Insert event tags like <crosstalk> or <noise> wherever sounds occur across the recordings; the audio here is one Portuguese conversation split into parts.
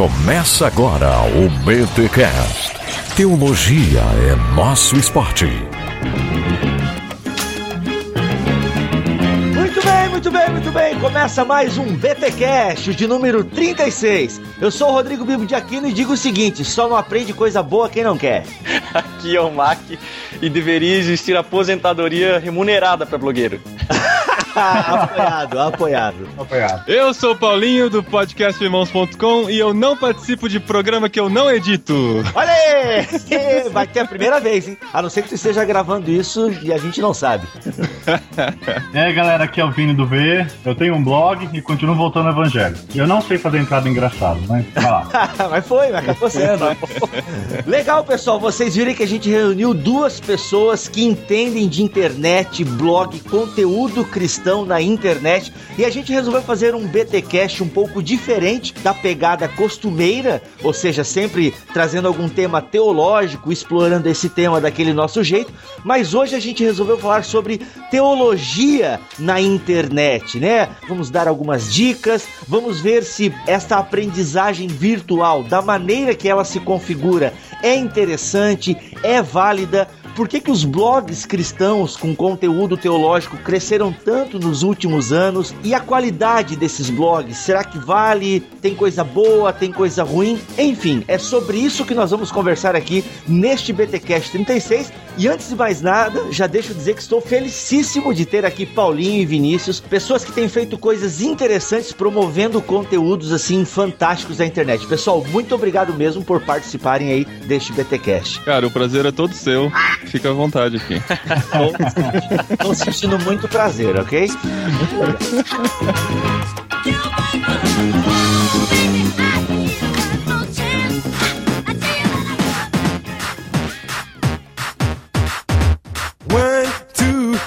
Começa agora o BTCast. Teologia é nosso esporte. Muito bem, muito bem, muito bem. Começa mais um BTcast de número 36. Eu sou o Rodrigo Bibo de Aquino e digo o seguinte: só não aprende coisa boa quem não quer. <laughs> Aqui é o Mac e deveria existir aposentadoria remunerada para blogueiro. <laughs> apoiado, apoiado. Apoiado. Eu sou o Paulinho do podcast Irmãos.com e eu não participo de programa que eu não edito. Olha aí! <laughs> Vai ter a primeira vez, hein? A não ser que você esteja gravando isso e a gente não sabe. E aí, galera, aqui é o Vini do V. Eu tenho um blog e continuo voltando ao Evangelho. Eu não sei fazer entrada engraçada, mas vai lá. <laughs> mas foi, mas acabou sendo. Legal, pessoal. Vocês viram que a gente reuniu duas pessoas que entendem de internet, blog, conteúdo cristão na internet e a gente resolveu fazer um BTcast um pouco diferente da pegada costumeira, ou seja, sempre trazendo algum tema teológico, explorando esse tema daquele nosso jeito, mas hoje a gente resolveu falar sobre teologia na internet, né? Vamos dar algumas dicas, vamos ver se esta aprendizagem virtual, da maneira que ela se configura, é interessante, é válida por que, que os blogs cristãos com conteúdo teológico cresceram tanto nos últimos anos? E a qualidade desses blogs? Será que vale? Tem coisa boa? Tem coisa ruim? Enfim, é sobre isso que nós vamos conversar aqui neste BTcast 36. E antes de mais nada, já deixo dizer que estou felicíssimo de ter aqui Paulinho e Vinícius, pessoas que têm feito coisas interessantes promovendo conteúdos assim fantásticos da internet. Pessoal, muito obrigado mesmo por participarem aí deste BTcast. Cara, o prazer é todo seu. Fica à vontade aqui. <laughs> Estou sentindo muito prazer, ok? <laughs>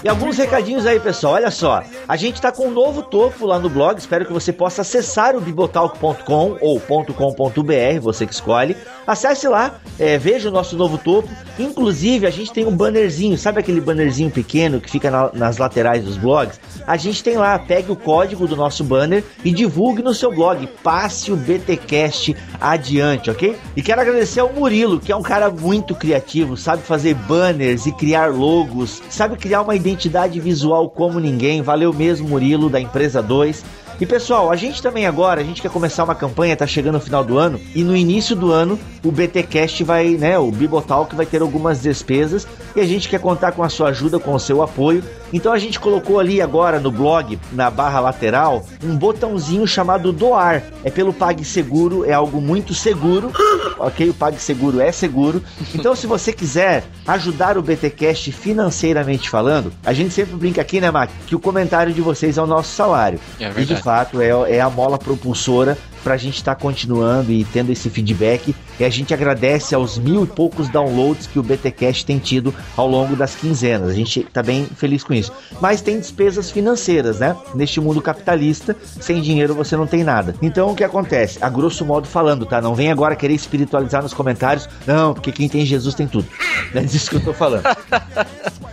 E alguns recadinhos aí, pessoal. Olha só. A gente tá com um novo topo lá no blog. Espero que você possa acessar o bibotalk.com ou .com.br, você que escolhe. Acesse lá, é, veja o nosso novo topo. Inclusive, a gente tem um bannerzinho, sabe aquele bannerzinho pequeno que fica na, nas laterais dos blogs? A gente tem lá, pegue o código do nosso banner e divulgue no seu blog. Passe o BTcast adiante, ok? E quero agradecer ao Murilo, que é um cara muito criativo, sabe fazer banners e criar logos, sabe criar uma identidade visual como ninguém. Valeu mesmo, Murilo, da empresa 2. E pessoal, a gente também agora, a gente quer começar uma campanha, tá chegando o final do ano, e no início do ano o BTcast vai, né, o Bibotalk vai ter algumas despesas e a gente quer contar com a sua ajuda, com o seu apoio. Então a gente colocou ali agora no blog, na barra lateral, um botãozinho chamado doar. É pelo PagSeguro, é algo muito seguro. <gasps> OK, o PagSeguro é seguro. Então se você quiser ajudar o BTcast financeiramente falando, a gente sempre brinca aqui, né, Mac, que o comentário de vocês é o nosso salário. É verdade. Fato é, é a mola propulsora para a gente estar tá continuando e tendo esse feedback. E a gente agradece aos mil e poucos downloads que o BTcast tem tido ao longo das quinzenas. A gente está bem feliz com isso. Mas tem despesas financeiras, né? Neste mundo capitalista, sem dinheiro você não tem nada. Então o que acontece? A grosso modo falando, tá? Não vem agora querer espiritualizar nos comentários. Não, porque quem tem Jesus tem tudo. <laughs> É disso que eu tô falando.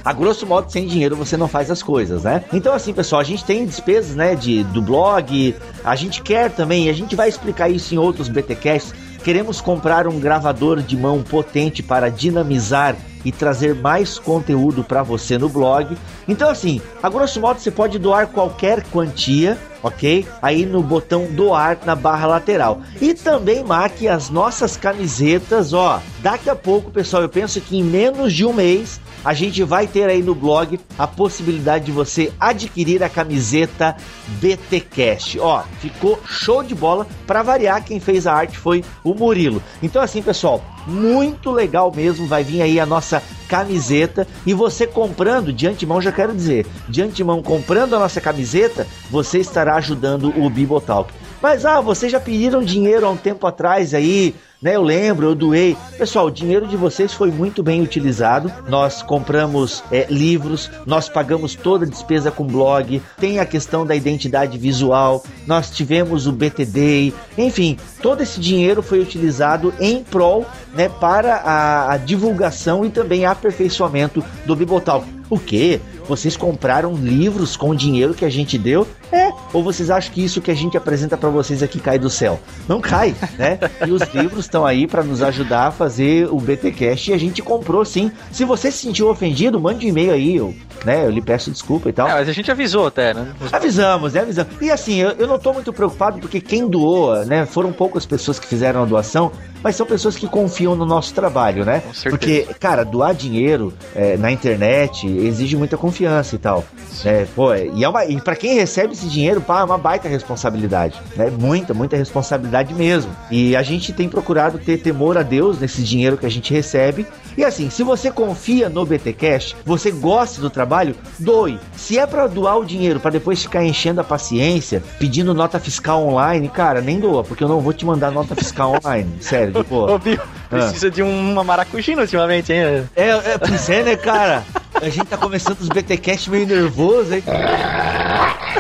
A grosso modo, sem dinheiro você não faz as coisas, né? Então, assim, pessoal, a gente tem despesas, né, de, do blog, a gente quer também, a gente vai explicar isso em outros BTcasts. Queremos comprar um gravador de mão potente para dinamizar e trazer mais conteúdo para você no blog. Então, assim, a grosso modo você pode doar qualquer quantia, ok? Aí no botão doar na barra lateral. E também marque as nossas camisetas, ó. Daqui a pouco, pessoal, eu penso que em menos de um mês a gente vai ter aí no blog a possibilidade de você adquirir a camiseta BTcast. Ó, ficou show de bola. Para variar, quem fez a arte foi o Murilo. Então assim, pessoal, muito legal mesmo. Vai vir aí a nossa camiseta e você comprando, de antemão já quero dizer, de antemão comprando a nossa camiseta, você estará ajudando o Bibotalk. Mas ah, vocês já pediram dinheiro há um tempo atrás aí né? Eu lembro, eu doei. Pessoal, o dinheiro de vocês foi muito bem utilizado. Nós compramos é, livros, nós pagamos toda a despesa com blog, tem a questão da identidade visual, nós tivemos o BTD, enfim, todo esse dinheiro foi utilizado em prol né, para a, a divulgação e também aperfeiçoamento do Bibotalk. O que? Vocês compraram livros com o dinheiro que a gente deu? É. Ou vocês acham que isso que a gente apresenta para vocês aqui cai do céu? Não cai, né? <laughs> E os livros estão aí para nos ajudar a fazer o BTcast e a gente comprou sim. Se você se sentiu ofendido, mande um e-mail aí, eu, né? Eu lhe peço desculpa e tal. É, mas a gente avisou até, né? Avisamos, né? Avisamos. E assim, eu, eu não tô muito preocupado porque quem doou, né? Foram poucas pessoas que fizeram a doação, mas são pessoas que confiam no nosso trabalho, né? Com certeza. Porque, cara, doar dinheiro é, na internet exige muita confiança e tal. Né? Pô, e, é uma, e pra quem recebe esse dinheiro, pá, é uma baita responsabilidade. Né? Muita, muita responsabilidade mesmo. E a gente tem procurado ter temor a Deus nesse dinheiro que a gente recebe. E assim, se você confia no BT Cash, você gosta do trabalho, doe. Se é pra doar o dinheiro pra depois ficar enchendo a paciência, pedindo nota fiscal online, cara, nem doa, porque eu não vou te mandar nota fiscal <laughs> online. Sério, boa. Ô, Bill, precisa de uma maracujina ultimamente, hein? É, é, pois é, né, cara? A gente tá começando os BTcast meio nervoso, hein?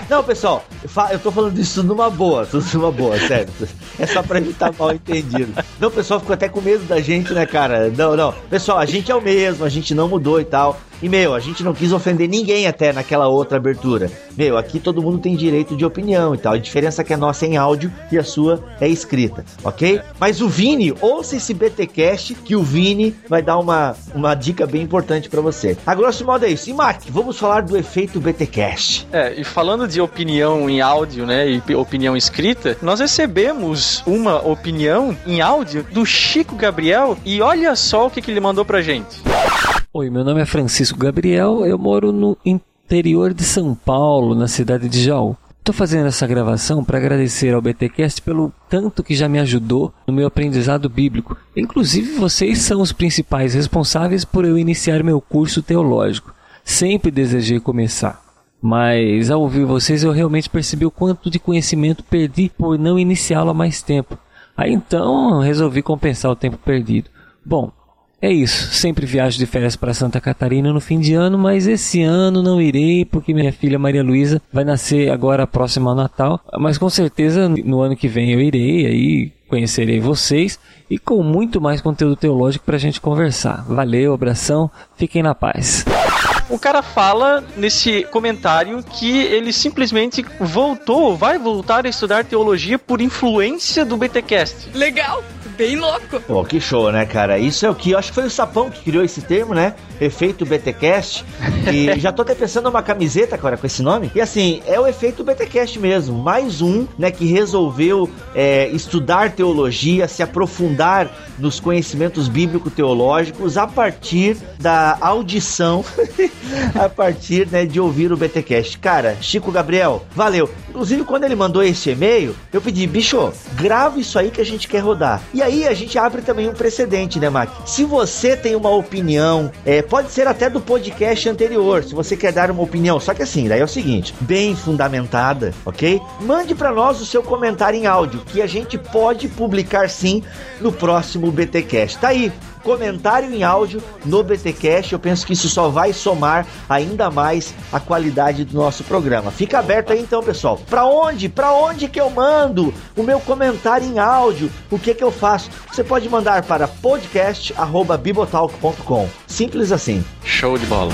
Não, pessoal, eu tô falando isso numa boa, tudo numa boa, sério. É só pra evitar mal entendido. Não, pessoal ficou até com medo da gente, né, cara? Não, não. Pessoal, a gente é o mesmo, a gente não mudou e tal. E, meu, a gente não quis ofender ninguém até naquela outra abertura. Meu, aqui todo mundo tem direito de opinião e tal. A diferença é que a nossa é em áudio e a sua é escrita, ok? Mas o Vini, ouça esse BTcast que o Vini vai dar uma, uma dica bem importante pra você. A grosso modo é isso. E, Mac, vamos falar do efeito BTcast. É, e falando de opinião em áudio, né, e opinião escrita, nós recebemos uma opinião em áudio do Chico Gabriel e olha só o que, que ele mandou pra gente. Oi, meu nome é Francisco Gabriel, eu moro no interior de São Paulo, na cidade de Jaú. Estou fazendo essa gravação para agradecer ao BTcast pelo tanto que já me ajudou no meu aprendizado bíblico. Inclusive, vocês são os principais responsáveis por eu iniciar meu curso teológico. Sempre desejei começar. Mas ao ouvir vocês eu realmente percebi o quanto de conhecimento perdi por não iniciá-lo há mais tempo. Aí então resolvi compensar o tempo perdido. Bom, é isso, sempre viajo de férias para Santa Catarina no fim de ano, mas esse ano não irei porque minha filha Maria Luísa vai nascer agora próximo ao Natal. Mas com certeza no ano que vem eu irei, aí conhecerei vocês e com muito mais conteúdo teológico para a gente conversar. Valeu, abração, fiquem na paz. O cara fala nesse comentário que ele simplesmente voltou, vai voltar a estudar teologia por influência do BTcast. Legal, bem louco. Pô, que show, né, cara? Isso é o que eu acho que foi o Sapão que criou esse termo, né? Efeito BTcast. E <laughs> já tô até pensando numa camiseta, cara, com esse nome. E assim, é o efeito BTcast mesmo. Mais um, né, que resolveu é, estudar teologia, se aprofundar nos conhecimentos bíblico-teológicos a partir da audição, <laughs> a partir, né, de ouvir o BTcast. Cara, Chico Gabriel, valeu. Inclusive, quando ele mandou esse e-mail, eu pedi, bicho, grava isso aí que a gente quer rodar. E aí a gente abre também um precedente, né, Mac? Se você tem uma opinião, é, pode ser até do podcast anterior, se você quer dar uma opinião. Só que assim, daí é o seguinte, bem fundamentada, ok? Mande para nós o seu comentário em áudio, que a gente pode publicar sim no próximo BTcast. Tá aí, comentário em áudio no BTcast. Eu penso que isso só vai somar ainda mais a qualidade do nosso programa. Fica aberto aí então, pessoal. Para onde? Para onde que eu mando o meu comentário em áudio? O que que eu faço? Você pode mandar para podcast@bibotalk.com. Simples assim. Show de bola.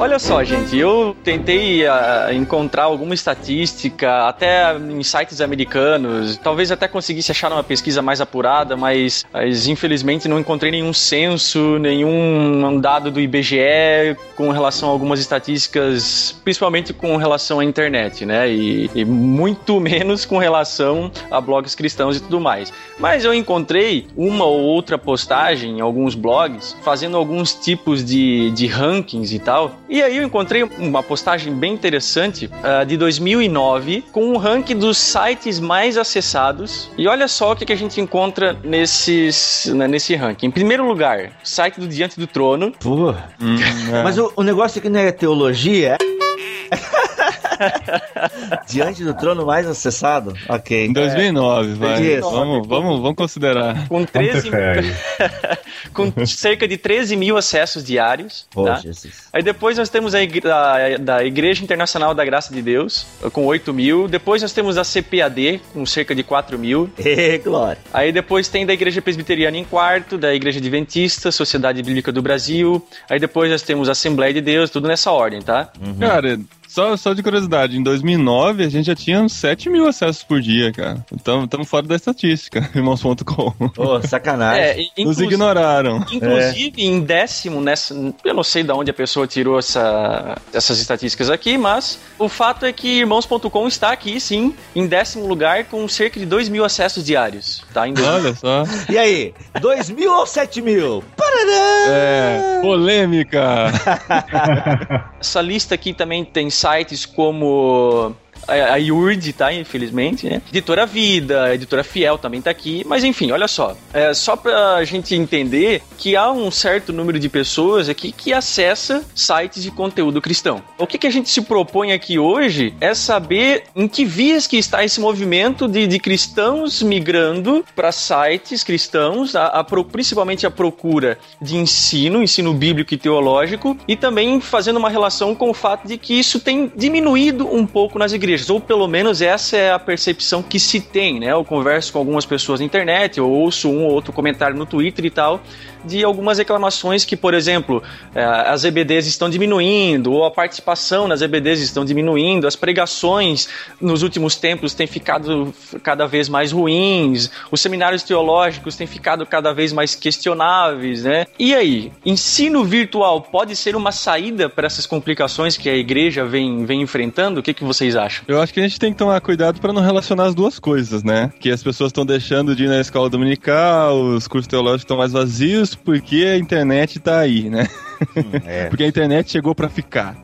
Olha só, gente, eu tentei ah, encontrar alguma estatística, até em sites americanos, talvez até conseguisse achar uma pesquisa mais apurada, mas, mas infelizmente não encontrei nenhum censo, nenhum dado do IBGE com relação a algumas estatísticas, principalmente com relação à internet, né? E, e muito <laughs> menos com relação a blogs cristãos e tudo mais. Mas eu encontrei uma ou outra postagem em alguns blogs fazendo alguns tipos de, de rankings e tal. E aí eu encontrei uma postagem bem interessante ah, de 2009 com um ranking dos sites mais acessados. E olha só o que, que a gente encontra nesses, né, nesse ranking. Em primeiro lugar, site do Diante do Trono. Pô. <laughs> Mas o, o negócio aqui não é teologia. <laughs> <laughs> Diante do trono mais acessado? Ok. Em 2009, vai. Isso. Vamos, vamos, vamos considerar. Com, 13, fé <laughs> com cerca de 13 mil acessos diários. Oh, tá? Jesus. Aí depois nós temos a, igre- a- da Igreja Internacional da Graça de Deus, com 8 mil. Depois nós temos a CPAD, com cerca de 4 mil. Glória. Aí depois tem da Igreja Presbiteriana em quarto, da Igreja Adventista, Sociedade Bíblica do Brasil. Aí depois nós temos a Assembleia de Deus, tudo nessa ordem, tá? Cara, só, só de curiosidade, em 2009 a gente já tinha uns 7 mil acessos por dia, cara. Então estamos fora da estatística, <laughs> irmãos.com. Ô, sacanagem. É, Nos ignoraram. Inclusive, em décimo, nessa, eu não sei de onde a pessoa tirou essa- essas estatísticas aqui, mas o fato é que irmãos.com está aqui, sim, em décimo lugar, com cerca de 2 mil acessos diários. Tá? Em dois- Olha só. E aí, 2 mil ou 7 mil? Parará! É, polêmica. Essa lista aqui também tem sites como a a IURD, tá? Infelizmente, né? Editora Vida, Editora Fiel também tá aqui. Mas enfim, olha só. É só pra gente entender que há um certo número de pessoas aqui que acessa sites de conteúdo cristão. O que, que a gente se propõe aqui hoje é saber em que vias que está esse movimento de, de cristãos migrando para sites cristãos, a- a principalmente a procura de ensino, ensino bíblico e teológico, e também fazendo uma relação com o fato de que isso tem diminuído um pouco nas igrejas, ou pelo menos essa é a percepção que se tem, né? Eu converso com algumas pessoas na internet, eu ouço um ou outro comentário no Twitter e tal, de algumas reclamações que, por exemplo, eh, as EBDs estão diminuindo, ou a participação nas EBDs estão diminuindo, as pregações nos últimos tempos têm ficado cada vez mais ruins, os seminários teológicos têm ficado cada vez mais questionáveis, né? E aí, ensino virtual pode ser uma saída para essas complicações que a igreja vem, vem enfrentando? O que, que vocês acham? Eu acho que a gente tem que tomar cuidado para não relacionar as duas coisas, né? Que as pessoas estão deixando de ir na escola dominical, os cursos teológicos estão mais vazios porque a internet tá aí, né? É. <laughs> Porque a internet chegou para ficar.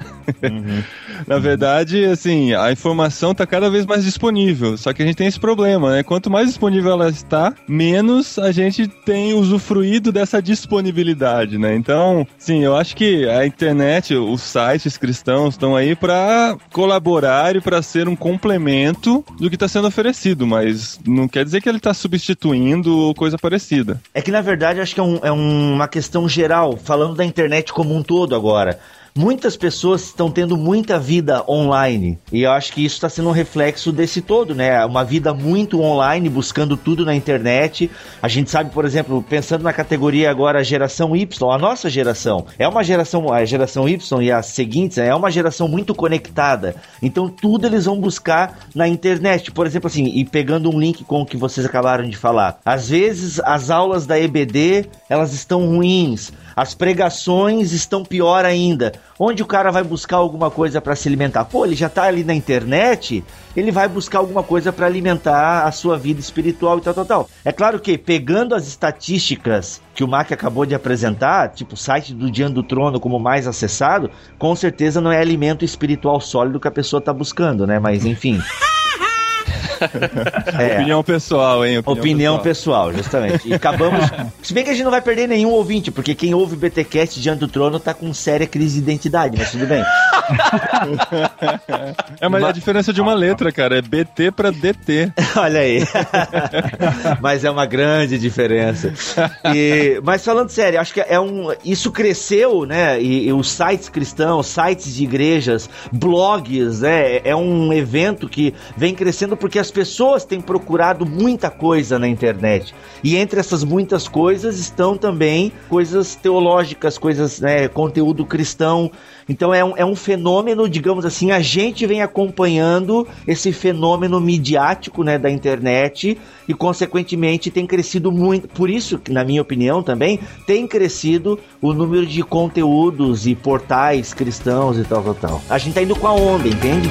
<laughs> Na verdade, assim, a informação tá cada vez mais disponível. Só que a gente tem esse problema, né? Quanto mais disponível ela está, menos a gente tem usufruído dessa disponibilidade, né? Então, sim, eu acho que a internet, os sites cristãos estão aí para colaborar e para ser um complemento do que está sendo oferecido, mas não quer dizer que ele está substituindo ou coisa parecida. É que na verdade acho que é, um- é uma questão geral, falando da internet como um todo agora. Muitas pessoas estão tendo muita vida online e eu acho que isso está sendo um reflexo desse todo, né? Uma vida muito online, buscando tudo na internet. A gente sabe, por exemplo, pensando na categoria agora geração Y, a nossa geração é uma geração, a geração Y e as seguintes é uma geração muito conectada. Então tudo eles vão buscar na internet. Por exemplo, assim, e pegando um link com o que vocês acabaram de falar. Às vezes as aulas da EBD elas estão ruins, as pregações estão pior ainda. Onde o cara vai buscar alguma coisa para se alimentar? Pô, ele já tá ali na internet, ele vai buscar alguma coisa para alimentar a sua vida espiritual e tal, tal, tal. É claro que pegando as estatísticas que o Mac acabou de apresentar, tipo o site do Diante do Trono como mais acessado, com certeza não é alimento espiritual sólido que a pessoa tá buscando, né? Mas enfim. <laughs> <laughs> É. Opinião pessoal, hein? Opinião, pessoal. justamente. E acabamos. <laughs> Se bem que a gente não vai perder nenhum ouvinte, porque quem ouve o BTcast diante do trono tá com séria crise de identidade, mas tudo bem. <laughs> É, mas a diferença de uma letra, cara, é BT para DT. Olha aí. mas é uma grande diferença. E- mas falando sério, acho que é um. Isso cresceu, né? E, e os sites cristãos, sites de igrejas, blogs, né? É um evento que vem crescendo porque as pessoas têm procurado muita coisa na internet. E entre essas muitas coisas estão também coisas teológicas, coisas, né? Conteúdo cristão. Então é um, é um fenômeno, digamos assim, a gente vem acompanhando esse fenômeno midiático né, da internet e, consequentemente, tem crescido muito. Por isso, na minha opinião também, tem crescido o número de conteúdos e portais cristãos e tal, tal, tal. A gente tá indo com a onda, entende?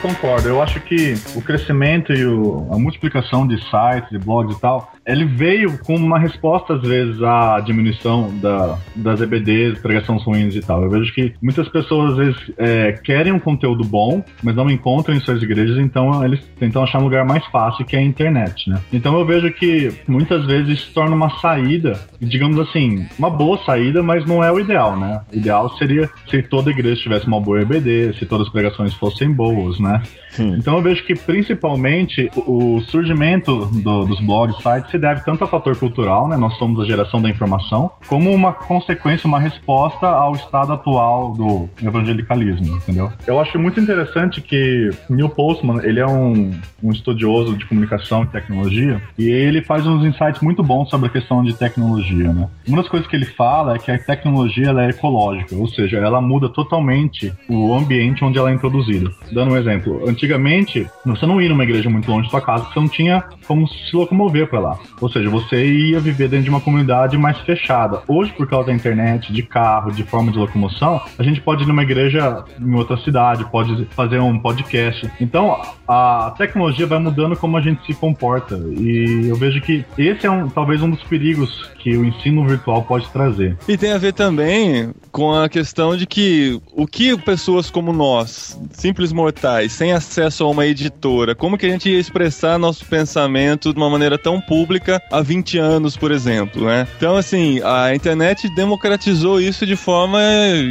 Concordo. Eu acho que o crescimento e o- a multiplicação de sites, de blogs e tal, ele veio com uma resposta, às vezes, à diminuição da, das EBDs, pregações ruins e tal. Eu vejo que muitas pessoas, às vezes, é, querem um conteúdo bom, mas não encontram em suas igrejas, então eles tentam achar um lugar mais fácil, que é a internet, né? Então eu vejo que muitas vezes isso torna uma saída, digamos assim, uma boa saída, mas não é o ideal, né? O ideal seria se toda igreja tivesse uma boa EBD, se todas as pregações fossem boas, né? Sim. Então eu vejo que principalmente o surgimento do, dos blogs, sites, deve tanto a fator cultural, né? Nós somos a geração da informação, como uma consequência, uma resposta ao estado atual do evangelicalismo, entendeu? Eu acho muito interessante que Neil Postman, ele é um, um estudioso de comunicação e tecnologia, e ele faz uns insights muito bons sobre a questão de tecnologia, né? Uma das coisas que ele fala é que a tecnologia é ecológica, ou seja, ela muda totalmente o ambiente onde ela é introduzida. Dando um exemplo, antigamente, você não ia numa igreja muito longe da sua casa, porque você não tinha como se locomover para lá. Ou seja, você ia viver dentro de uma comunidade mais fechada. Hoje, por causa da internet, de carro, de forma de locomoção, a gente pode ir numa igreja em outra cidade, pode fazer um podcast. Então, a tecnologia vai mudando como a gente se comporta. E eu vejo que esse é um, talvez um dos perigos que o ensino virtual pode trazer. E tem a ver também com a questão de que o que pessoas como nós, simples mortais, sem acesso a uma editora, como que a gente ia expressar nosso pensamento de uma maneira tão pública há 20 anos, por exemplo, né? Então, assim, a internet democratizou isso de forma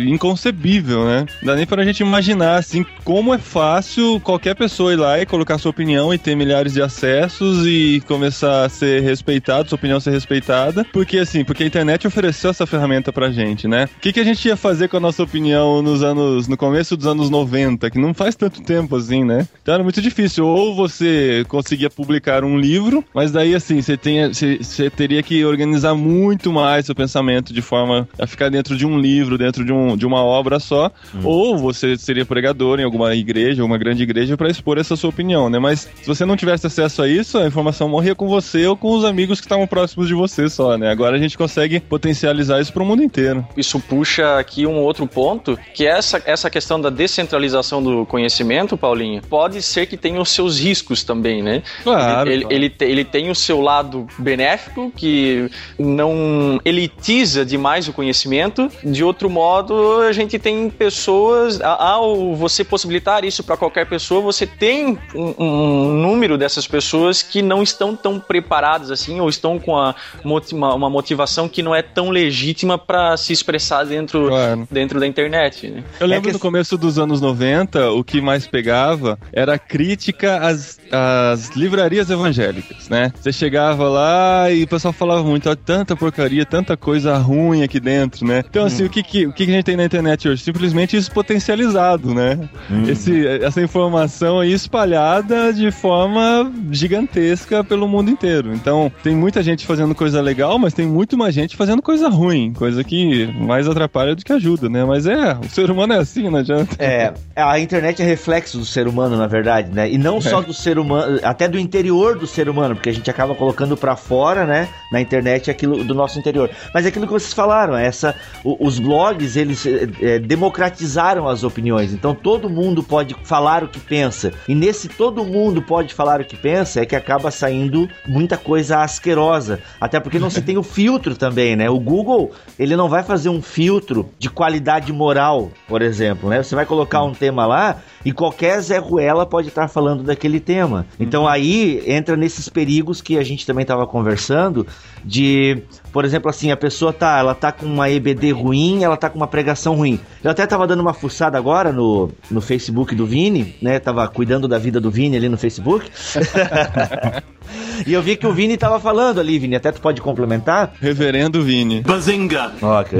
inconcebível, né? Não dá nem pra gente imaginar, assim, como é fácil qualquer pessoa ir lá e colocar sua opinião e ter milhares de acessos e começar a ser respeitado, sua opinião ser respeitada, porque, assim, porque a internet ofereceu essa ferramenta pra gente, né? O que, que a gente ia fazer com a nossa opinião nos anos, no começo dos anos 90, que não faz tanto tempo assim, né? Então era muito difícil. Ou você conseguia publicar um livro, mas daí, assim, você, tenha, você, você teria que organizar muito mais seu pensamento de forma a ficar dentro de um livro, dentro de, um, de uma obra só, hum. ou você seria pregador em alguma igreja, uma grande igreja, para expor essa sua opinião, né? Mas se você não tivesse acesso a isso, a informação morria com você ou com os amigos que estavam próximos de você só, né? Agora a gente consegue potencializar isso para o mundo inteiro. Isso puxa aqui um outro ponto, que é essa, essa questão da descentralização do conhecimento, Paulinho, pode ser que tenha os seus riscos também, né? Claro. Ele, claro. ele, ele, ele tem o seu lado benéfico, que não elitiza demais o conhecimento. De outro modo, a gente tem pessoas, ao você possibilitar isso para qualquer pessoa, você tem um, um, número dessas pessoas que não estão tão preparadas assim, ou estão com a, uma motivação que não é tão legítima para se expressar dentro, claro. dentro da internet. Né? Eu lembro é que... no começo dos anos 90, o que mais pegava era a crítica às, às livrarias evangélicas, né? Você chegava lá e o pessoal falava muito, ó, tanta porcaria, tanta coisa ruim aqui dentro, né? Então, assim, hum. o, que, que, o que a gente tem na internet hoje? Simplesmente isso potencializado, né? Hum. Esse, essa informação aí espalhada de forma gigantesca pelo mundo inteiro. Então, tem muita gente fazendo coisa legal, mas tem muito mais gente fazendo coisa ruim, coisa que mais atrapalha do que ajuda, né? Mas é, o ser humano é assim, não adianta. É, a internet é reflexo do ser humano, na verdade, né? E não é. só do ser humano, até do interior do ser humano, porque a gente acaba colocando para fora, né, na internet aquilo do nosso interior. Mas é aquilo que vocês falaram, essa, o, os blogs, eles é, democratizaram as opiniões. Então todo mundo pode falar o que pensa. E nesse todo mundo pode falar o que pensa é que acaba saindo muita coisa asquerosa. Até porque não se tem o filtro também, né? O Google, ele não vai fazer um filtro de qualidade moral, por exemplo, né? Você vai colocar um tema lá e qualquer Zé Ruela pode estar falando daquele tema. Então uhum. aí entra nesses perigos que a gente também estava conversando de, por exemplo, assim, a pessoa tá, ela tá com uma EBD ruim, ela tá com uma pregação ruim. Eu até tava dando uma fuçada agora no, no Facebook do Vini, né? Tava cuidando da vida do Vini ali no Facebook. <laughs> E eu vi que o Vini tava falando ali, Vini, até tu pode complementar. Reverendo Vini. Bazinga! Ok,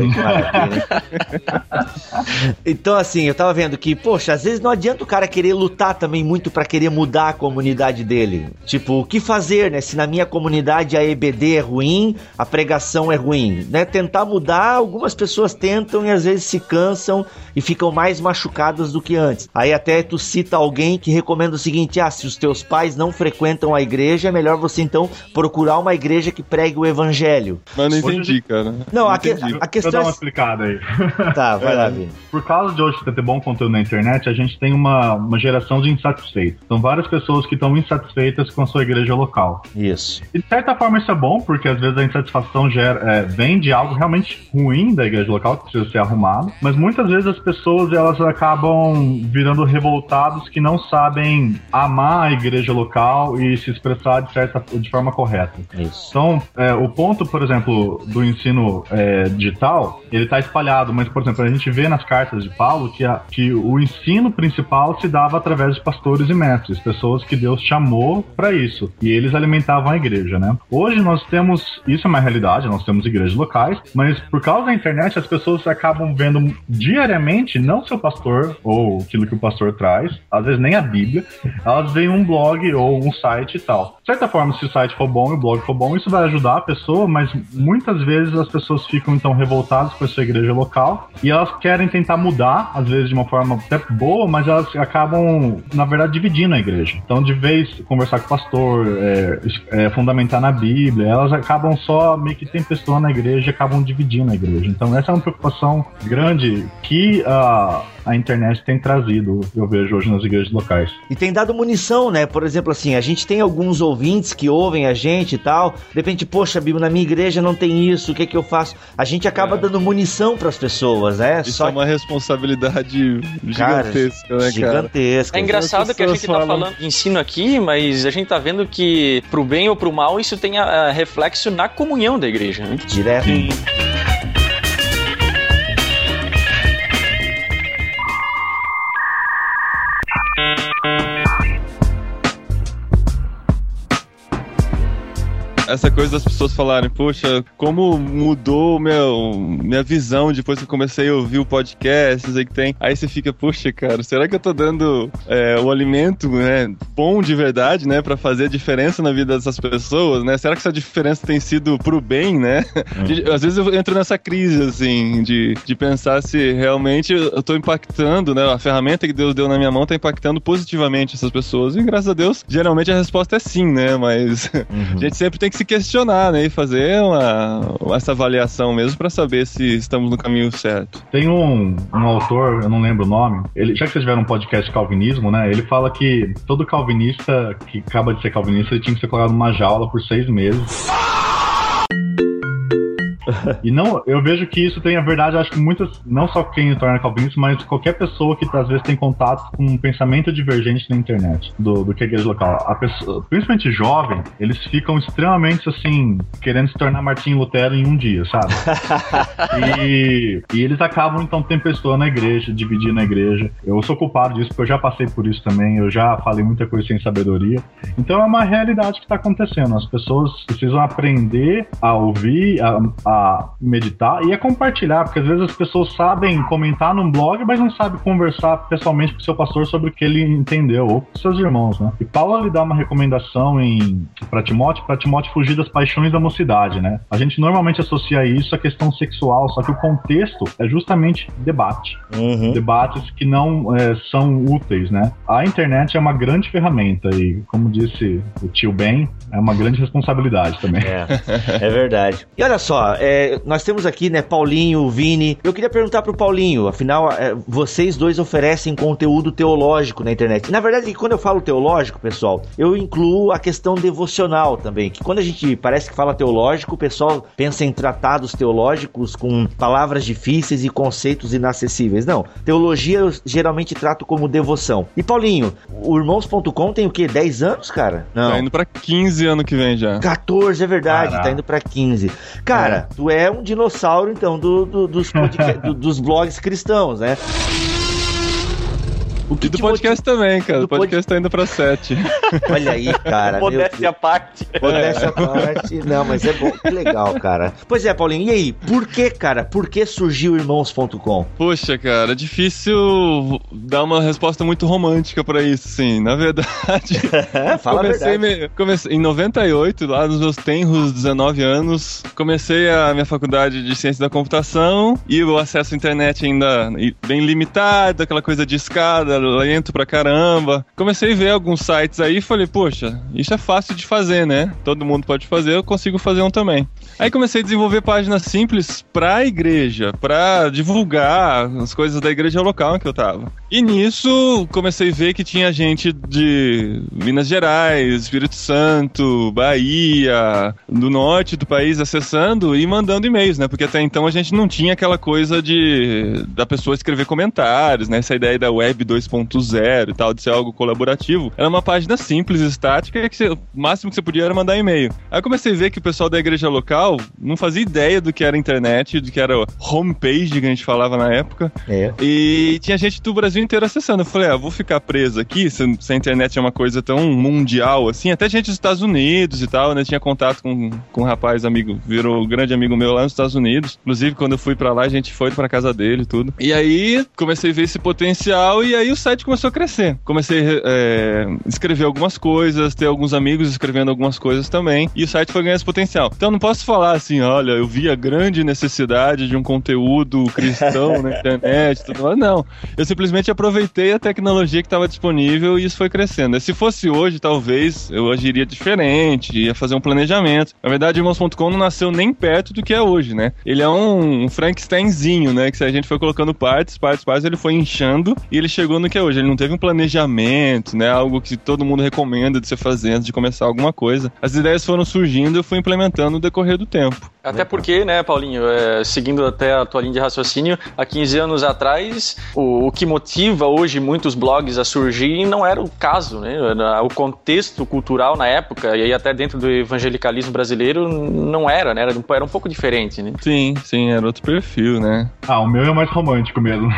Então, assim, eu tava vendo que, poxa, às vezes não adianta o cara querer lutar também muito para querer mudar a comunidade dele. Tipo, o que fazer, né? Se na minha comunidade a EBD é ruim, a pregação é ruim, né? Tentar mudar, algumas pessoas tentam e às vezes se cansam e ficam mais machucadas do que antes. Aí até tu cita alguém que recomenda o seguinte: ah, se os teus pais não frequentam a igreja, é melhor você então procurar uma igreja que pregue o evangelho. Mas não entendi, cara. Não, não a, que, a Deixa eu questão dar uma é. explicada aí. <laughs> Tá, vai lá, É, Vini. Por causa de hoje ter bom conteúdo na internet, a gente tem uma, uma geração de insatisfeitos. São várias pessoas que estão insatisfeitas com a sua igreja local. Isso. E de certa forma isso é bom, porque às vezes a insatisfação gera, é, vem de algo realmente ruim da igreja local, que precisa ser arrumado. Mas muitas vezes as pessoas elas acabam virando revoltados que não sabem amar a igreja local e se expressar de, certa, de forma correta. Isso. Então, é, o ponto, por exemplo, do ensino é, digital, ele está espalhado, mas, por exemplo, a gente vê nas cartas de Paulo que, a- que o ensino principal se dava através de pastores e mestres, pessoas que Deus chamou para isso, e eles alimentavam a igreja, né? Hoje nós temos, isso é uma realidade, nós temos igrejas locais, mas por causa da internet as pessoas acabam vendo diariamente não seu pastor ou aquilo que o pastor traz, às vezes nem a Bíblia, elas veem um blog ou um site e tal. De certa forma, se o site for bom e o blog for bom, isso vai ajudar a pessoa, mas muitas vezes as pessoas ficam então revoltadas com a sua igreja local e elas querem tentar mudar, às vezes de uma forma até boa, mas elas acabam, na verdade, dividindo a igreja. Então, de vez conversar com o pastor, é, é, fundamentar na Bíblia, elas acabam só meio que tempestando a igreja e acabam dividindo a igreja. Então, essa é uma preocupação grande que a, a internet tem trazido, eu vejo hoje nas igrejas locais. E tem dado munição, né? Por exemplo, assim, a gente tem alguns ouvintes que ouvem a gente e tal. De repente, poxa, Bíblia, na minha igreja não tem isso, o que é que eu faço? A gente acaba É. dando munição pras pessoas, né? Isso é uma responsabilidade Cara, gigantesca, né, cara? gigantesca. É engraçado As que a gente pessoas tá falando de ensino aqui, mas a gente tá vendo que pro bem ou pro mal isso tem a, a reflexo na comunhão da igreja, né? Direto. Sim. Essa coisa das pessoas falarem, poxa, como mudou meu, minha visão depois que eu comecei a ouvir o podcast, aí que tem. Aí você fica, poxa, cara, será que eu tô dando é, o alimento, né, bom de verdade, né, pra fazer a diferença na vida dessas pessoas, né? Será que essa diferença tem sido pro bem, né? De- Às vezes eu entro nessa crise, assim, de, de pensar se realmente eu tô impactando, né? A ferramenta que Deus deu na minha mão tá impactando positivamente essas pessoas. E graças a Deus, geralmente a resposta é sim, né? Mas <laughs> a gente sempre tem que se questionar, né? E fazer uma, essa avaliação mesmo pra saber se estamos no caminho certo. Tem um, um autor, eu não lembro o nome, ele, já que vocês tiveram um podcast calvinismo, né? Ele fala que todo calvinista que acaba de ser calvinista ele tinha que ser colocado numa jaula por seis meses. <laughs> E não, eu vejo que isso tem a verdade, acho que muitas, não só quem torna calvinista, mas qualquer pessoa que às vezes tem contato com um pensamento divergente na internet do, do que é igreja local. A pessoa, principalmente jovem, eles ficam extremamente assim, querendo se tornar Martinho Lutero em um dia, sabe? <laughs> E, e eles acabam então tempestando a igreja, dividindo a igreja. Eu sou culpado disso, porque eu já passei por isso também, eu já falei muita coisa sem sabedoria. Então é uma realidade que está acontecendo. As pessoas precisam aprender a ouvir, a, a meditar e a compartilhar, porque às vezes as pessoas sabem comentar num blog, mas não sabem conversar pessoalmente com o seu pastor sobre o que ele entendeu, ou com seus irmãos, né? E Paulo lhe dá uma recomendação em para Timóteo, para Timóteo fugir das paixões da mocidade, né? A gente normalmente associa isso à questão sexual, só que o contexto é justamente debate Uhum. debates que não é, são úteis, né? A internet é uma grande ferramenta e, como disse o tio Ben, é uma grande responsabilidade também. É, é verdade. E olha só, é, nós temos aqui, né, Paulinho, Vini. Eu queria perguntar pro Paulinho, afinal, é, vocês dois oferecem conteúdo teológico na internet. Na verdade, quando eu falo teológico, pessoal, eu incluo a questão devocional também. Que quando a gente parece que fala teológico, o pessoal pensa em tratados teológicos com palavras difíceis e conceitos inacessíveis. Não, teologia eu geralmente trato como devoção. E Paulinho, o irmãos.com tem o quê? 10 anos, cara? Não. Tá indo pra 15 ano que vem já. 14, é verdade, Caraca. tá indo pra 15. Cara, tu é um dinossauro, então, do, do- dos, <laughs> do- dos blogs cristãos, né? O E do podcast também, cara. do O podcast tá indo pra 7. motiva- <laughs> Olha aí, cara. Modéstia à parte. Modéstia à parte. Não, mas é bom, que legal, cara. Pois é, Paulinho, e aí? Por que, cara? Por que surgiu irmãos.com? Poxa, cara, é difícil dar uma resposta muito romântica pra isso, sim. Na verdade, <laughs> Fala a comecei, verdade. me- comecei em 98, lá nos meus tenros 19 anos, comecei a minha faculdade de ciência da computação e o acesso à internet ainda bem limitado, aquela coisa de escada, lento pra caramba. Comecei a ver alguns sites aí e falei, poxa, isso é fácil de fazer, né? Todo mundo pode fazer, eu consigo fazer um também. Aí comecei a desenvolver páginas simples pra igreja, pra divulgar as coisas da igreja local em que eu tava. E nisso comecei a ver que tinha gente de Minas Gerais, Espírito Santo, Bahia, do norte do país acessando e mandando e-mails, né? Porque até então a gente não tinha aquela coisa de da pessoa escrever comentários, né? Essa ideia da web 2.0 e tal, de ser algo colaborativo. Era uma página simples, estática, que você, o máximo que você podia era mandar e-mail. Aí eu comecei a ver que o pessoal da igreja local não fazia ideia do que era internet, do que era homepage que a gente falava na época. É. E tinha gente do Brasil inteiro acessando. Eu falei, ah, vou ficar preso aqui, se, se a internet é uma coisa tão mundial assim, até gente dos Estados Unidos e tal, né? Tinha contato com, com um rapaz, amigo, virou grande amigo meu lá nos Estados Unidos. Inclusive, quando eu fui para lá, a gente foi pra casa dele e tudo. E aí, comecei a ver esse potencial e aí o site começou a crescer. Comecei a é, escrever algumas coisas, ter alguns amigos escrevendo algumas coisas também, e o site foi ganhando esse potencial. Então, não posso falar assim, olha, eu vi a grande necessidade de um conteúdo cristão <laughs> na internet, tudo mais. Não. Eu simplesmente aproveitei a tecnologia que estava disponível e isso foi crescendo. Se fosse hoje, talvez eu agiria diferente, ia fazer um planejamento. Na verdade, irmãos.com não nasceu nem perto do que é hoje, né? Ele é um Frankensteinzinho, né? Que se a gente foi colocando partes, partes, partes, ele foi inchando e ele chegou no que é hoje. Ele não teve um planejamento, né? Algo que todo mundo recomenda de você fazer antes de começar alguma coisa. As ideias foram surgindo e eu fui implementando no decorrer do tempo. Até porque, né, Paulinho, é, seguindo até a tua linha de raciocínio, há 15 anos atrás, o, o, que motiva hoje muitos blogs a surgir não era o caso, né? O contexto cultural na época, e aí até dentro do evangelicalismo brasileiro, não era, né? Era, era um pouco diferente, né? Sim, sim, era outro perfil, né? Ah, o meu é mais romântico mesmo.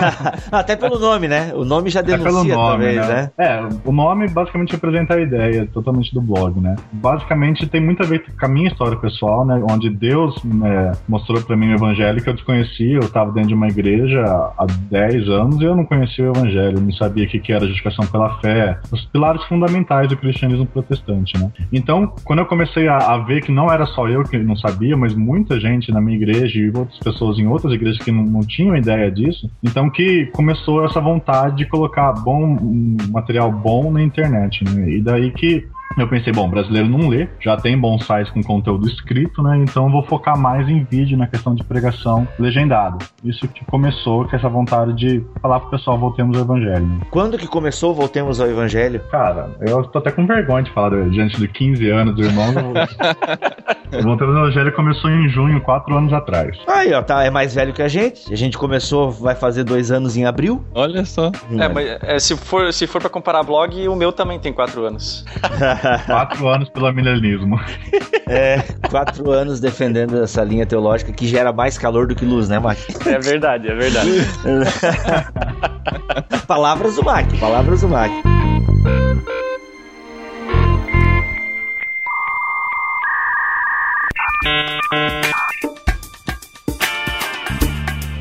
<laughs> até pelo nome, né? O nome já denuncia, é pelo nome, talvez, né? né? É, o nome basicamente representa a ideia totalmente do blog, né? Basicamente tem muito a ver com a minha história pessoal, né? Onde Deus né, mostrou para mim o evangelho que eu desconhecia. Eu estava dentro de uma igreja há 10 anos e eu não conhecia o evangelho, não sabia o que era justificação pela fé, os pilares fundamentais do cristianismo protestante, né? Então, quando eu comecei a, a, ver que não era só eu que não sabia, mas muita gente na minha igreja e outras pessoas em outras igrejas que não, não tinham ideia disso, então que começou essa vontade de colocar bom material bom na internet, né? E daí que eu pensei, bom, brasileiro não lê, já tem bons sites com conteúdo escrito, né? Então eu vou focar mais em vídeo, na questão de pregação legendada. Isso que começou com essa vontade de falar pro pessoal, voltemos ao evangelho. Né? Quando que começou Voltemos ao Evangelho? Cara, eu tô até com vergonha de falar diante de 15 anos do irmão. o <laughs> Voltemos ao Evangelho começou em junho, quatro anos atrás. Aí, ó, tá, é mais velho que a gente. A gente começou, vai fazer dois anos em abril. Olha só. É, mas é, se for, se for pra comparar blog, o meu também tem quatro anos. <laughs> quatro anos pelo milenismo. É, quatro anos defendendo essa linha teológica que gera mais calor do que luz, né, Mac? É verdade, é verdade. <laughs> palavras do Mac, palavras do Mac.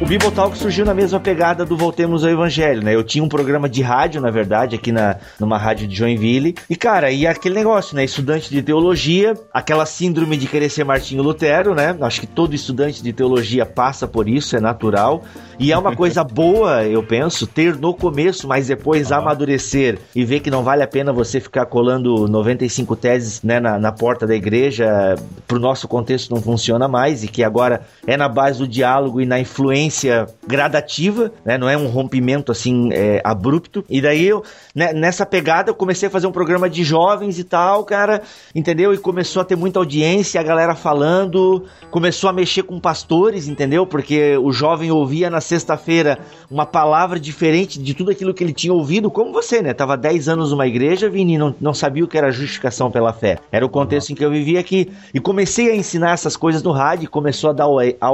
O Bibotalk surgiu na mesma pegada do Voltemos ao Evangelho, né? Eu tinha um programa de rádio, na verdade, aqui na, numa rádio de Joinville. E, cara, e aquele negócio, né? Estudante de teologia, aquela síndrome de querer ser Martinho Lutero, né? Acho que todo estudante de teologia passa por isso, é natural. E é uma coisa <laughs> boa, eu penso, ter no começo, mas depois amadurecer e ver que não vale a pena você ficar colando 95 teses né, na, na porta da igreja. Pro nosso contexto não funciona mais e que agora é na base do diálogo e na influência gradativa, né? Não é um rompimento assim é, abrupto. E daí eu, né, nessa pegada, eu comecei a fazer um programa de jovens e tal, cara, entendeu? E começou a ter muita audiência, a galera falando, começou a mexer com pastores, entendeu? Porque o jovem ouvia na sexta-feira uma palavra diferente de tudo aquilo que ele tinha ouvido, como você, né? Tava 10 anos numa igreja, Vini, não, não sabia o que era justificação pela fé. Era o contexto em que eu vivia aqui. E comecei a ensinar essas coisas no rádio, começou a dar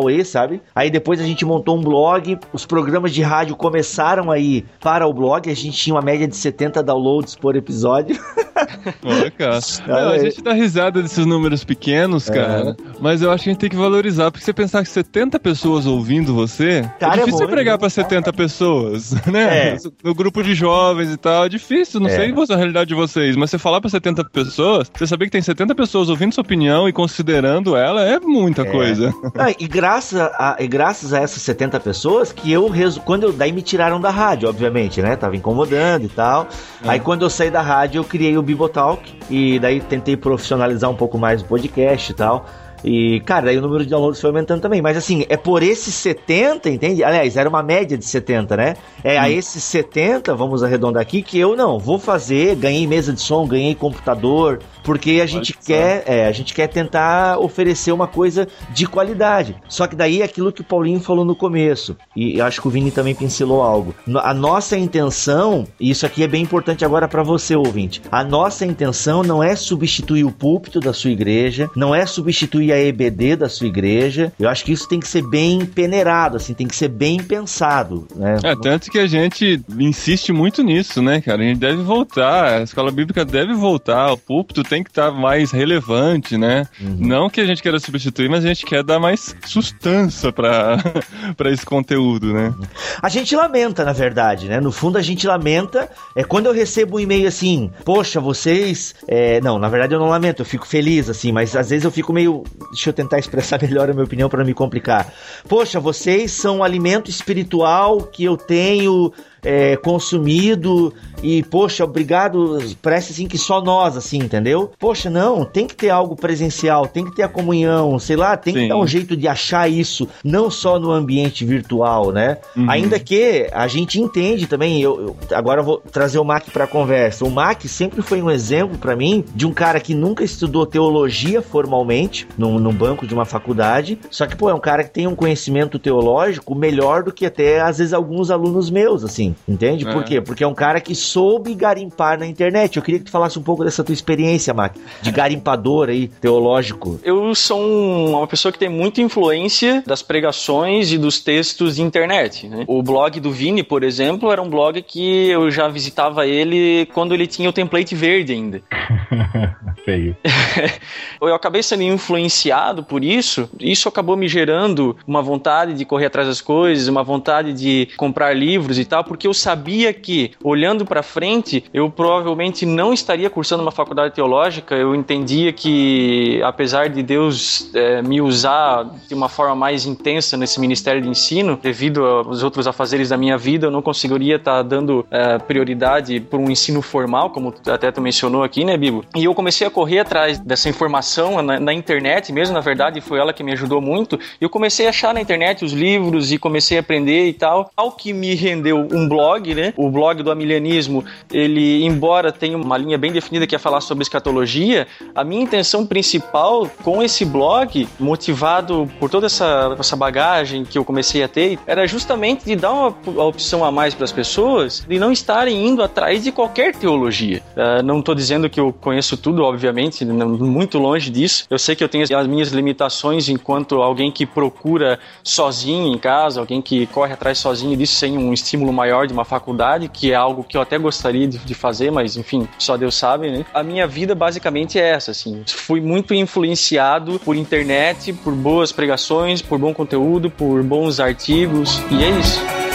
E, sabe? Aí depois a gente montou montou um blog, os programas de rádio começaram aí para o blog, a gente tinha uma média de 70 downloads por episódio. <laughs> Olha, cara. Não, a gente dá risada desses números pequenos, cara. Mas eu acho que a gente tem que valorizar. Porque você pensar que 70 pessoas ouvindo você, Cara, é é difícil você bom, pregar né? pra 70 pessoas, <laughs> né? É. No grupo de jovens e tal, é difícil. Não É. sei a realidade de vocês, mas você falar pra 70 pessoas, você saber que tem 70 pessoas ouvindo sua opinião e considerando ela é muita coisa. Ah, e, graças a, e graças a essas 70 pessoas que eu resu... quando eu daí me tiraram da rádio, obviamente, né? Tava incomodando e tal. Aí quando eu saí da rádio, eu criei o Bibotalk e daí tentei profissionalizar um pouco mais o podcast e tal. E, cara, aí o número de downloads foi aumentando também. Mas assim, é por esses 70, entende? Aliás, era uma média de 70, né? É a esses 70, vamos arredondar aqui, que eu não vou fazer. Ganhei mesa de som, ganhei computador, porque a gente só. quer, é, a gente quer tentar oferecer uma coisa de qualidade. Só que daí é aquilo que o Paulinho falou no começo, e eu acho que o Vini também pincelou algo. A nossa intenção, e isso aqui é bem importante agora para você, ouvinte. A nossa intenção não é substituir o púlpito da sua igreja, não é substituir a EBD da sua igreja. Eu acho que isso tem que ser bem peneirado, assim, tem que ser bem pensado, né? É, tanto que a gente insiste muito nisso, né, cara? A gente deve voltar, a escola bíblica deve voltar, o púlpito tem que estar mais relevante, né? Não que a gente queira substituir, mas a gente quer dar mais sustância <laughs> pra esse conteúdo, né? A gente lamenta, na verdade, né? No fundo, a gente lamenta. É quando eu recebo um e-mail assim, poxa, vocês. é, Não, na verdade eu não lamento, eu fico feliz, assim, mas às vezes eu fico meio. Deixa eu tentar expressar <laughs> melhor a minha opinião para não me complicar. Poxa, vocês são um alimento espiritual que eu tenho. É, consumido e, poxa, obrigado, parece assim que só nós, assim, entendeu? Poxa, não, tem que ter algo presencial, tem que ter a comunhão, sei lá, tem que Sim. dar um jeito de achar isso, não só no ambiente virtual, né? Uhum. Ainda que a gente entende também, eu, eu- agora eu vou trazer o Mac pra conversa. O Mac sempre foi um exemplo pra mim de um cara que nunca estudou teologia formalmente, num, num banco de uma faculdade, só que, pô, é um cara que tem um conhecimento teológico melhor do que até, às vezes, alguns alunos meus, assim, entende? Por É. quê? Porque é um cara que soube garimpar na internet. Eu queria que tu falasse um pouco dessa tua experiência, Mac, de garimpador aí, teológico. Eu sou um- uma pessoa que tem muita influência das pregações e dos textos de internet. né? O blog do Vini, por exemplo, era um blog que eu já visitava ele quando ele tinha o template verde ainda. <laughs> Feio. <laughs> Eu acabei sendo influenciado por isso. Isso acabou me gerando uma vontade de correr atrás das coisas, uma vontade de comprar livros e tal, porque eu sabia que, olhando para frente, eu provavelmente não estaria cursando uma faculdade teológica. Eu entendia que, apesar de Deus eh, me usar de uma forma mais intensa nesse ministério de ensino, devido aos outros afazeres da minha vida, eu não conseguiria estar dando eh, prioridade por um ensino formal, como até tu mencionou aqui, né, Bibo? E eu comecei a correr atrás dessa informação na, na internet mesmo, na verdade, foi ela que me ajudou muito. Eu comecei a achar na internet os livros e comecei a aprender e tal. Ao que me rendeu um blog, né? O blog do Amilianismo, ele, embora tenha uma linha bem definida que é falar sobre escatologia, a minha intenção principal com esse blog, motivado por toda essa, essa bagagem que eu comecei a ter, era justamente de dar uma, uma opção a mais para as pessoas de não estarem indo atrás de qualquer teologia. Ah, não estou dizendo que eu conheço tudo, obviamente, muito longe disso. Eu sei que eu tenho as minhas limitações enquanto alguém que procura sozinho em casa, alguém que corre atrás sozinho disso sem um estímulo maior de uma faculdade, que é algo que eu até gostaria de, de fazer, mas enfim, só Deus sabe, né? A minha vida basicamente é essa, assim. Fui muito influenciado por internet, por boas pregações, por bom conteúdo, por bons artigos, e é isso.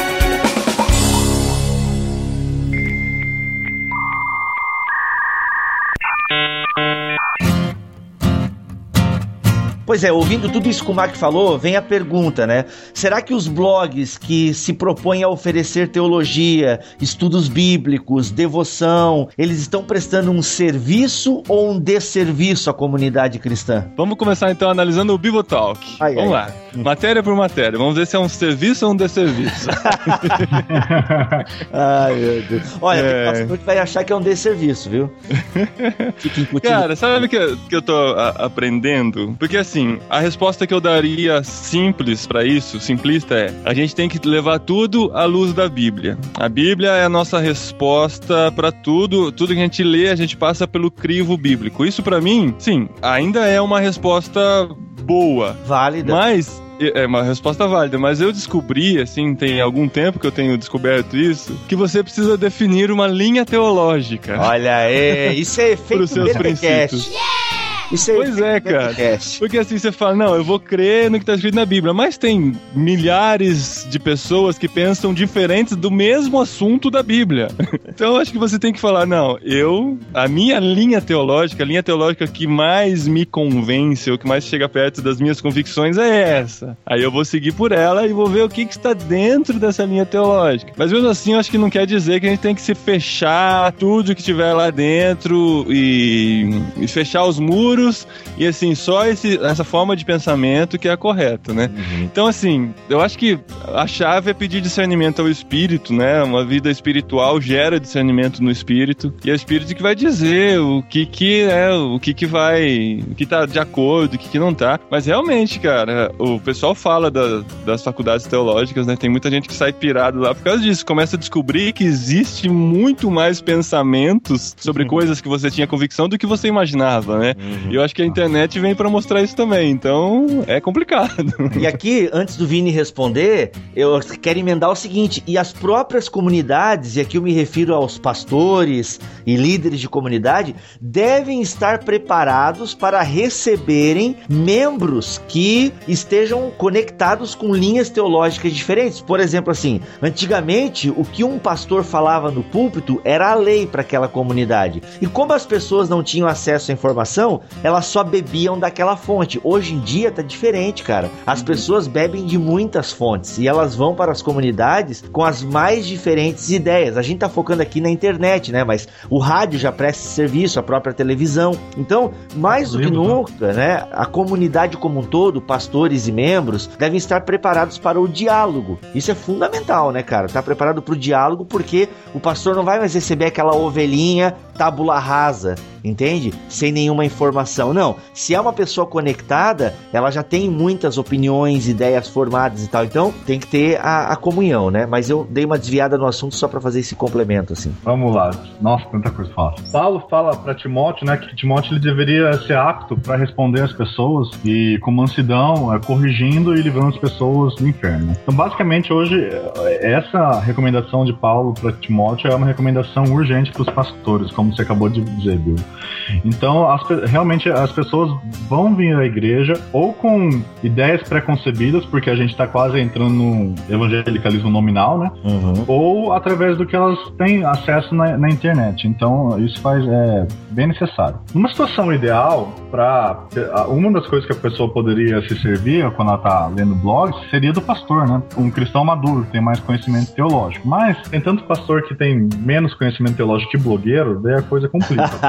Pois é, ouvindo tudo isso que o Mark falou, vem a pergunta, né? Será que os blogs que se propõem a oferecer teologia, estudos bíblicos, devoção, eles estão prestando um serviço ou um desserviço à comunidade cristã? Vamos começar então analisando o Bibotalk. Ai, Vamos ai. lá. Matéria por matéria. Vamos ver se é um serviço ou um desserviço. <laughs> Ai, meu Deus. Olha, É. tem vai achar que é um desserviço, viu? <laughs> Fica incutindo. Cara, sabe o que, eu- que eu tô a- aprendendo? Porque assim, a resposta que eu daria simples pra isso, simplista é: a gente tem que levar tudo à luz da Bíblia. A Bíblia é a nossa resposta pra tudo, tudo que a gente lê, a gente passa pelo crivo bíblico. Isso pra mim, sim, ainda é uma resposta boa. Válida. Mas é uma resposta válida, mas eu descobri, assim, tem algum tempo que eu tenho descoberto isso, que você precisa definir uma linha teológica. Olha aí, isso é <laughs> efeito Pros seus BTcast. princípios. Isso é Pois é, cara. Porque assim, você fala, não, eu vou crer no que tá escrito na Bíblia, mas tem milhares de pessoas que pensam diferentes do mesmo assunto da Bíblia. <laughs> Então eu acho que você tem que falar, não, eu, a minha linha teológica, a linha teológica que mais me convence, ou que mais chega perto das minhas convicções é essa. Aí eu vou seguir por ela e vou ver o que, que está dentro dessa linha teológica. Mas mesmo assim, eu acho que não quer dizer que a gente tem que se fechar tudo que tiver lá dentro e, e fechar os muros e assim, só esse, essa forma de pensamento que é a correta, né? Então, assim, eu acho que a chave é pedir discernimento ao espírito, né? Uma vida espiritual gera discernimento no espírito e é o espírito que vai dizer o que que é, o que que vai, o que tá de acordo, o que que não tá. Mas realmente, cara, o pessoal fala da- das faculdades teológicas, né? Tem muita gente que sai pirado lá por causa disso, começa a descobrir que existe muito mais pensamentos sobre coisas que você tinha convicção do que você imaginava, né? E eu acho que a internet vem pra mostrar isso também, então é complicado. E aqui, antes do Vini responder, eu quero emendar o seguinte: e as próprias comunidades, e aqui eu me refiro aos pastores e líderes de comunidade, devem estar preparados para receberem membros que estejam conectados com linhas teológicas diferentes. Por exemplo, assim, antigamente o que um pastor falava no púlpito era a lei para aquela comunidade. E como as pessoas não tinham acesso à informação, elas só bebiam daquela fonte. Hoje em dia tá diferente, cara. As pessoas bebem de muitas fontes e elas vão para as comunidades com as mais diferentes ideias. A gente tá focando aqui na internet, né? Mas o rádio já presta serviço, a própria televisão. Então, mais do que nunca, né? A comunidade como um todo, pastores e membros, devem estar preparados para o diálogo. Isso é fundamental, né, cara? Tá preparado para o diálogo porque o pastor não vai mais receber aquela ovelhinha tábula rasa, entende? Sem nenhuma informação. Não. Se é uma pessoa conectada, ela já tem muitas opiniões, ideias formadas e tal. Então, tem que ter a, a comunhão, né? Mas eu dei uma desviada no assunto só para fazer esse complemento, assim. Vamos lá. Nossa, tanta coisa fácil. Paulo fala para Timóteo, né, que Timóteo ele deveria ser apto para responder às pessoas e com mansidão, é, corrigindo e livrando as pessoas do inferno. Então, basicamente, hoje, é, essa recomendação de Paulo para Timóteo é uma recomendação urgente para os pastores, como você acabou de dizer, Bill. Então, as pe- realmente, as pessoas vão vir à igreja ou com ideias preconcebidas, porque a gente está quase entrando no evangelicalismo nominal, né? ou através do que elas têm acesso na, na internet. Então, isso faz é bem necessário. Numa situação ideal, para uma das coisas que a pessoa poderia se servir quando ela está lendo blogs seria do pastor, né? Um cristão maduro que tem mais conhecimento teológico. Mas tem tanto pastor que tem menos conhecimento teológico que blogueiro, daí a coisa complica. <laughs>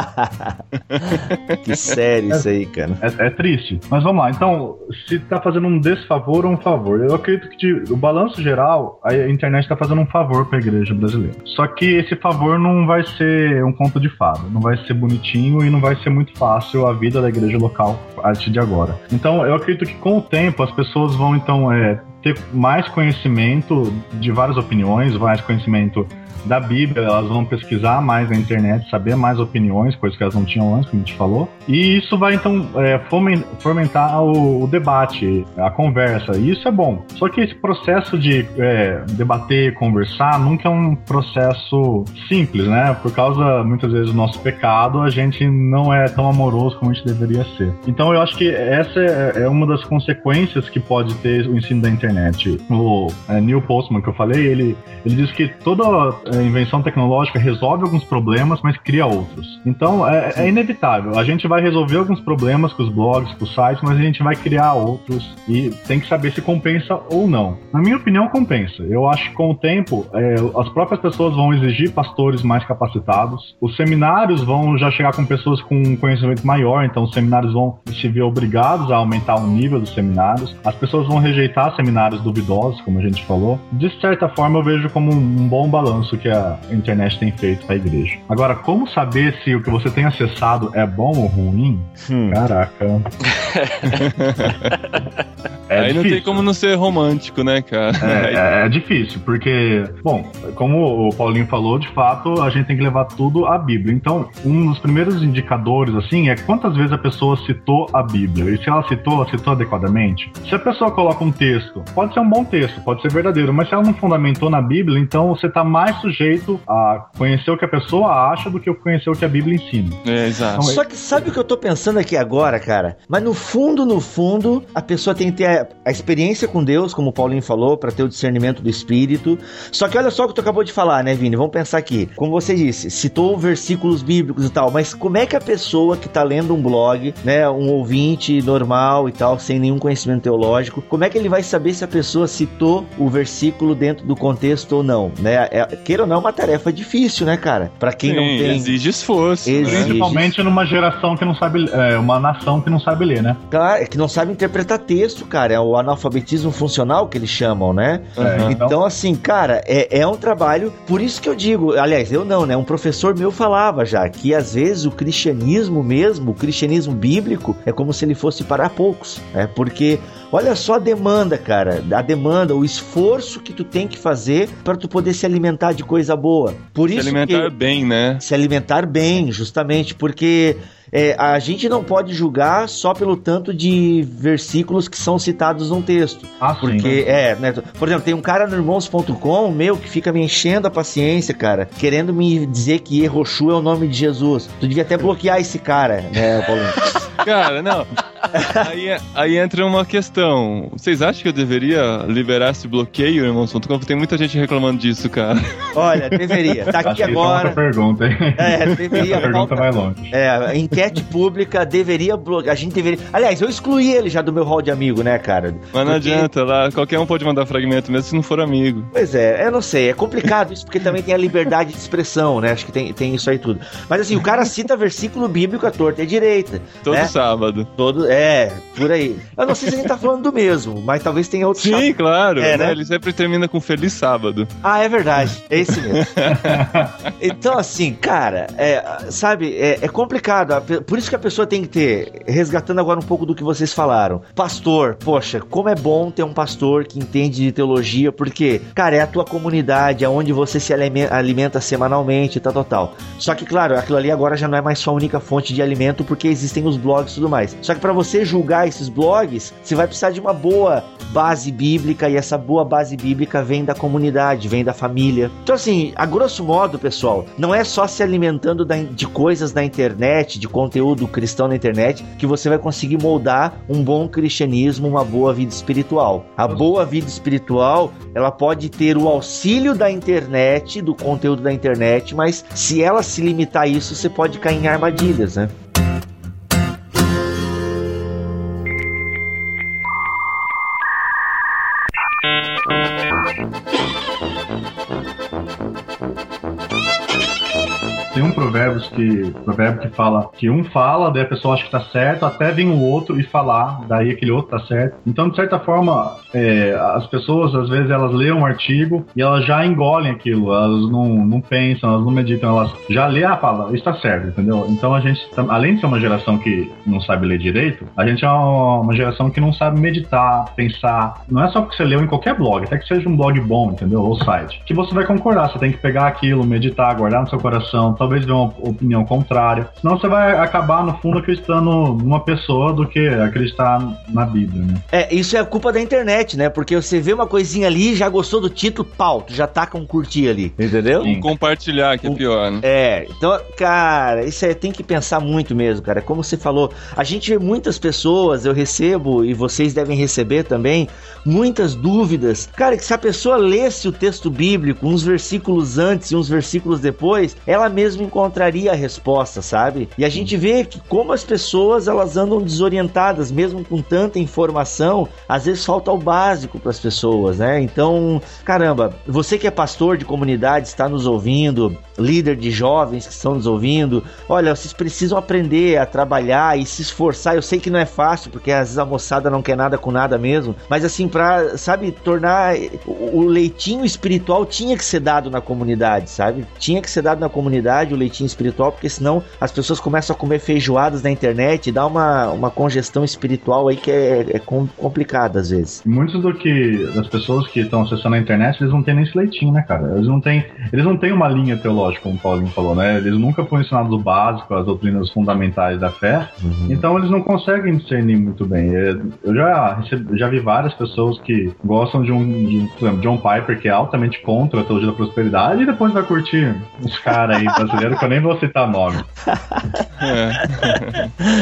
<laughs> que sério isso aí, cara. É, é triste. Mas vamos lá. Então, se tá fazendo um desfavor ou um favor, eu acredito que de, o balanço geral, a internet tá fazendo um favor pra igreja brasileira. Só que esse favor não vai ser um conto de fada, não vai ser bonitinho e não vai ser muito fácil a vida da igreja local a partir de agora. Então, eu acredito que com o tempo as pessoas vão então é, ter mais conhecimento de várias opiniões, mais conhecimento da Bíblia, elas vão pesquisar mais na internet, saber mais opiniões, coisas que elas não tinham antes, como a gente falou. E isso vai então é, fomen- fomentar o, o debate, a conversa. E isso é bom. Só que esse processo de é, debater, conversar, nunca é um processo simples, né? Por causa, muitas vezes, do nosso pecado, a gente não é tão amoroso como a gente deveria ser. Então eu acho que essa é, é uma das consequências que pode ter o ensino da internet. O é, Neil Postman, que eu falei, ele, ele diz que toda invenção tecnológica resolve alguns problemas, mas cria outros. Então é, é inevitável. A gente vai resolver alguns problemas com os blogs, com os sites, mas a gente vai criar outros e tem que saber se compensa ou não. Na minha opinião, compensa. Eu acho que com o tempo, é, as próprias pessoas vão exigir pastores mais capacitados. Os seminários vão já chegar com pessoas com um conhecimento maior, então os seminários vão se ver obrigados a aumentar o nível dos seminários. As pessoas vão rejeitar seminários duvidosos, como a gente falou. De certa forma, eu vejo como um bom balanço que a internet tem feito para a igreja. Agora, como saber se o que você tem acessado é bom ou ruim? Hum. Caraca. <laughs> É Aí não difícil. tem como não ser romântico, né, cara? É, é- é difícil, porque, bom, como o Paulinho falou, de fato, a gente tem que levar tudo à Bíblia. Então, um dos primeiros indicadores, assim, é quantas vezes a pessoa citou a Bíblia. E se ela citou, citou adequadamente. Se a pessoa coloca um texto, pode ser um bom texto, pode ser verdadeiro, mas se ela não fundamentou na Bíblia, então você está mais sujeito a conhecer o que a pessoa acha do que conhecer o que a Bíblia ensina. É, exato. Só que sabe o que eu tô pensando aqui agora, cara? Mas no fundo, no fundo, a pessoa tem que ter a, a experiência com Deus, como o Paulinho falou, pra ter o discernimento do Espírito. Só que olha só o que tu acabou de falar, né, Vini? Vamos pensar aqui. Como você disse, citou versículos bíblicos e tal, mas como é que a pessoa que tá lendo um blog, né, um ouvinte normal e tal, sem nenhum conhecimento teológico, como é que ele vai saber se a pessoa citou o versículo dentro do contexto ou não, né? É, queira ou não, é uma tarefa difícil, né, cara? Pra quem não Sim, tem... exige esforço. né? Exige. Principalmente numa geração que não sabe, é, uma nação que não sabe ler, né? Claro, é que não sabe interpretar texto, cara. É o analfabetismo funcional que eles chamam, né? É, Então, assim, cara, é, é um trabalho. Por isso que eu digo, aliás, eu não, né? Um professor meu falava já que às vezes o cristianismo mesmo, o cristianismo bíblico, é como se ele fosse para poucos, né? Porque olha só a demanda, cara, a demanda, o esforço que tu tem que fazer para tu poder se alimentar de coisa boa. Por Se isso alimentar que bem, né? se alimentar bem, justamente, porque é, a gente não pode julgar só pelo tanto de versículos que são citados num texto. Ah, sim, Porque, é, né? Por exemplo, tem um cara no irmãos.com, meu, que fica me enchendo a paciência, cara, querendo me dizer que Errochu é o nome de Jesus. Tu devia até bloquear esse cara, né, Paulinho? Cara, não. Aí, aí entra uma questão. Vocês acham que eu deveria liberar esse bloqueio, irmãos.com? Porque tem muita gente reclamando disso, cara. Olha, deveria. Tá Acho aqui que isso é agora. pergunta, hein? É, deveria. A pergunta vai longe. É, enquete pública deveria bloquear. A gente deveria. Aliás, eu excluí ele já do meu hall de amigo, né, cara? Mas não Porque- adianta, lá, qualquer um pode mandar fragmento, mesmo se não for amigo. Pois é, eu não sei, é complicado isso porque também tem a liberdade de expressão, né? Acho que tem, tem isso aí tudo. Mas assim, o cara cita versículo bíblico à torta e à direita. Todo né? sábado. Todo, é, por aí. Eu não sei se a gente tá falando do mesmo, mas talvez tenha outro Sim, claro. É, né? né? Ele sempre termina com Feliz Sábado. Ah, é verdade. É esse mesmo. <laughs> então, assim, cara, é, sabe, é, é complicado. Por isso que a pessoa tem que ter, resgatando agora um pouco do que vocês falaram. Pastor, poxa, como é bom ter um pastor que entende de teologia, porque, cara, é a tua comunidade, é onde você se alime- alimenta semanalmente e tal, tal, tal. Só que, claro, aquilo ali agora já não é mais sua única fonte de alimento, porque existem os blogs e tudo mais. Só que para você julgar esses blogs, você vai precisar de uma boa base bíblica e essa boa base bíblica vem da comunidade, vem da família. Então, assim, a grosso modo, pessoal, não é só se alimentando de coisas na internet, de conteúdo cristão na internet, que você vai conseguir moldar um bom cristianismo, uma boa vida espiritual. A boa vida espiritual, ela pode ter o auxílio da internet, do conteúdo da internet, mas se ela se limitar a isso, você pode cair em armadilhas, né? Que, provérbio que fala que um fala, daí a pessoa acha que tá certo, até vem o outro e falar, daí aquele outro tá certo. Então, de certa forma, é, as pessoas, às vezes, elas leem um artigo e elas já engolem aquilo, elas não, não pensam, elas não meditam, elas já lê a palavra, isso tá certo, entendeu? Então, a gente, além de ser uma geração que não sabe ler direito, a gente é uma geração que não sabe meditar, pensar. Não é só porque você leu em qualquer blog, até que seja um blog bom, entendeu? Ou site, que você vai concordar, você tem que pegar aquilo, meditar, guardar no seu coração, talvez ver uma opinião contrária. Senão você vai acabar, no fundo, acreditando numa pessoa do que acreditar na Bíblia, né? É, isso é a culpa da internet, né? Porque você vê uma coisinha ali, já gostou do título, pau, tu já taca um curtir ali, entendeu? Sim. Compartilhar, que é pior, né? É, então, cara, isso é, tem que pensar muito mesmo, cara. Como você falou, a gente vê muitas pessoas, eu recebo, e vocês devem receber também, muitas dúvidas. Cara, que se a pessoa lesse o texto bíblico, uns versículos antes e uns versículos depois, ela mesma encontraria a resposta, sabe? E a gente vê que como as pessoas, elas andam desorientadas, mesmo com tanta informação, às vezes falta o básico para as pessoas, né? Então, caramba, você que é pastor de comunidade, está nos ouvindo, líder de jovens que estão nos ouvindo, olha, vocês precisam aprender a trabalhar e se esforçar. Eu sei que não é fácil, porque às vezes a moçada não quer nada com nada mesmo, mas assim, pra, sabe, tornar o leitinho espiritual tinha que ser dado na comunidade, sabe? Tinha que ser dado na comunidade o leitinho espiritual, porque senão as pessoas começam a comer feijoadas na internet e dá uma, uma congestão espiritual aí que é, é complicada às vezes. Muitos do que das pessoas que estão acessando a internet, eles não têm nem esse leitinho, né, cara? Eles não têm, eles não têm uma linha teológica, como o Paulinho falou, né? Eles nunca foram ensinados o básico, as doutrinas fundamentais da fé, uhum. então eles não conseguem discernir muito bem. Eu já, já vi várias pessoas que gostam de um, de um John Piper, que é altamente contra a teologia da prosperidade, e depois vai curtir uns caras aí brasileiros que eu nem vou citar nome. É.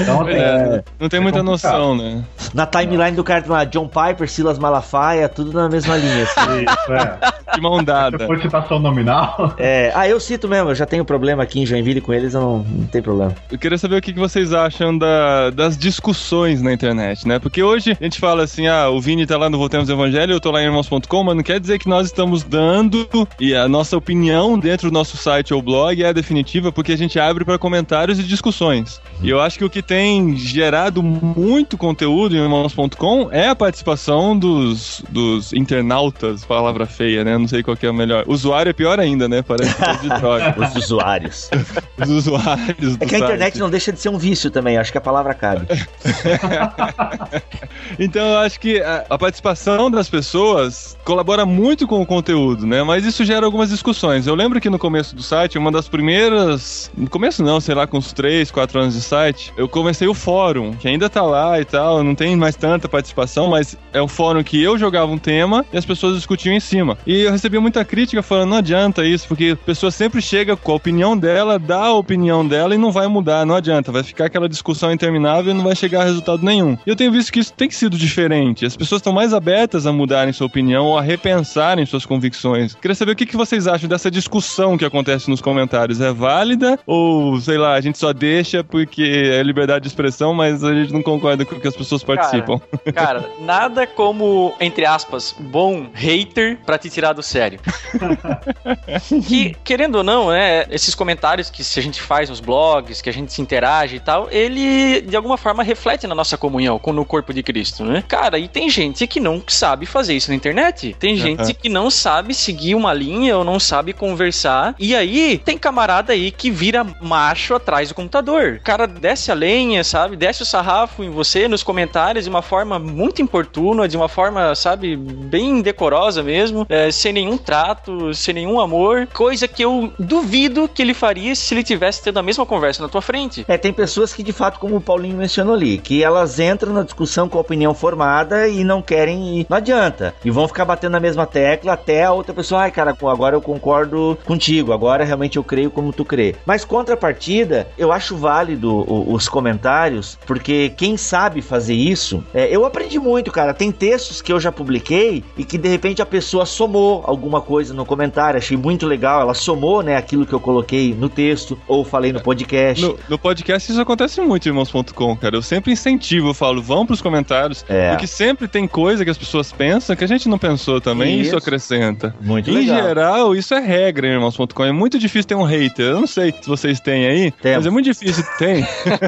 Então, assim, é, não tem é muita noção, né? Na timeline do cara lá, John Piper, Silas Malafaia, tudo na mesma linha. Assim. Isso, é. De mão dada. Depois citação nominal. É, ah, eu cito mesmo, eu já tenho problema aqui em Joinville com eles, eu não, não tem problema. Eu queria saber o que vocês acham da, das discussões na internet, né? Porque hoje a gente fala assim, ah, o Vini tá lá no Voltemos Evangelho, eu tô lá em irmãos.com, mas não quer dizer que nós estamos dando e a nossa opinião dentro do nosso site ou blog é a definitiva, porque a gente abre para comentários e discussões. E eu acho que o que tem gerado muito conteúdo em irmãos.com é a participação dos, dos internautas, palavra feia, né? Não sei qual que é o melhor. Usuário é pior ainda, né? Parece que é de droga. <laughs> Os usuários. Os usuários. É que a internet não deixa de ser um vício também, acho que a palavra cabe. <laughs> então eu acho que a, a participação das pessoas colabora muito com o conteúdo, né? Mas isso gera algumas discussões. Eu lembro que no começo do site, uma das primeiras. No começo não, sei lá, com uns 3, 4 anos de site, eu comecei o fórum, que ainda tá lá e tal, não tem mais tanta participação, mas é um fórum que eu jogava um tema e as pessoas discutiam em cima. E eu recebi muita crítica falando, não adianta isso, porque a pessoa sempre chega com a opinião dela, dá a opinião dela e não vai mudar, não adianta, vai ficar aquela discussão interminável e não vai chegar a resultado nenhum. E eu tenho visto que isso tem sido diferente. As pessoas estão mais abertas a mudarem sua opinião ou a repensarem suas convicções. Queria saber o que, que vocês acham dessa discussão que acontece nos comentários. É válida ou, sei lá, a gente só deixa porque é liberdade de expressão, mas a gente não concorda com o que as pessoas participam? Cara, <laughs> cara nada como, entre aspas, bom hater pra te tirar do sério. que, <laughs> querendo ou não, né, esses comentários que se a gente faz nos blogs, que a gente se interage e tal, ele de alguma forma reflete na nossa comunhão com no corpo de Cristo, né? Cara, e tem gente que não sabe fazer isso na internet. Tem gente que não sabe seguir uma linha ou não sabe conversar. E aí tem camarada aí que vira macho atrás do computador. O cara desce a lenha, sabe? Desce o sarrafo em você nos comentários de uma forma muito importuna, de uma forma, sabe, bem decorosa mesmo, é, sem nenhum trato, sem nenhum amor. Coisa que eu duvido que ele faria se ele tivesse tendo a mesma conversa na tua frente. É, tem pessoas que de fato, como o Paulinho mencionou ali, que elas entram na discussão com a opinião formada e não querem ir. Não adianta. E vão ficar batendo na mesma tecla até a outra pessoa, ai cara, agora eu concordo contigo, agora realmente eu creio como tu crê. Mas contrapartida, eu acho válido os comentários, porque quem sabe fazer isso, é, eu aprendi muito, cara. Tem textos que eu já publiquei e que de repente a pessoa somou alguma coisa no comentário, achei muito legal, ela somou, né, aquilo que eu coloquei no texto ou falei no podcast. No, no podcast isso acontece muito, irmãos.com, cara. Eu sempre incentivo, eu falo, vão pros comentários, é. porque sempre tem coisa que as pessoas pensam que a gente não pensou também, isso, isso acrescenta. Muito em legal. Em geral, isso é regra irmãos.com. É muito difícil ter um hater. Eu não sei se vocês têm aí, Temos. mas é muito difícil. Tem.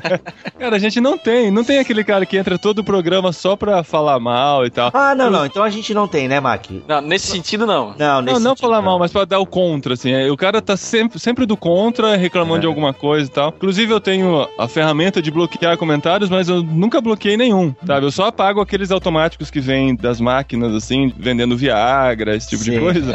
<laughs> cara, a gente não tem. Não tem aquele cara que entra todo o programa só pra falar mal e tal. Ah, não, não. Então a gente não tem, né, Mac? Não, nesse sentido não. Não, nesse não, não falar não. mal, mas pra dar o contra, assim. É, o cara tá sempre, sempre do contra, reclamando é. de alguma coisa e tal. Inclusive, eu tenho a ferramenta de bloquear comentários, mas eu nunca bloqueei nenhum, sabe? Eu só apago aqueles automáticos que vêm das máquinas, assim, vendendo Viagra, esse tipo Sim. de coisa.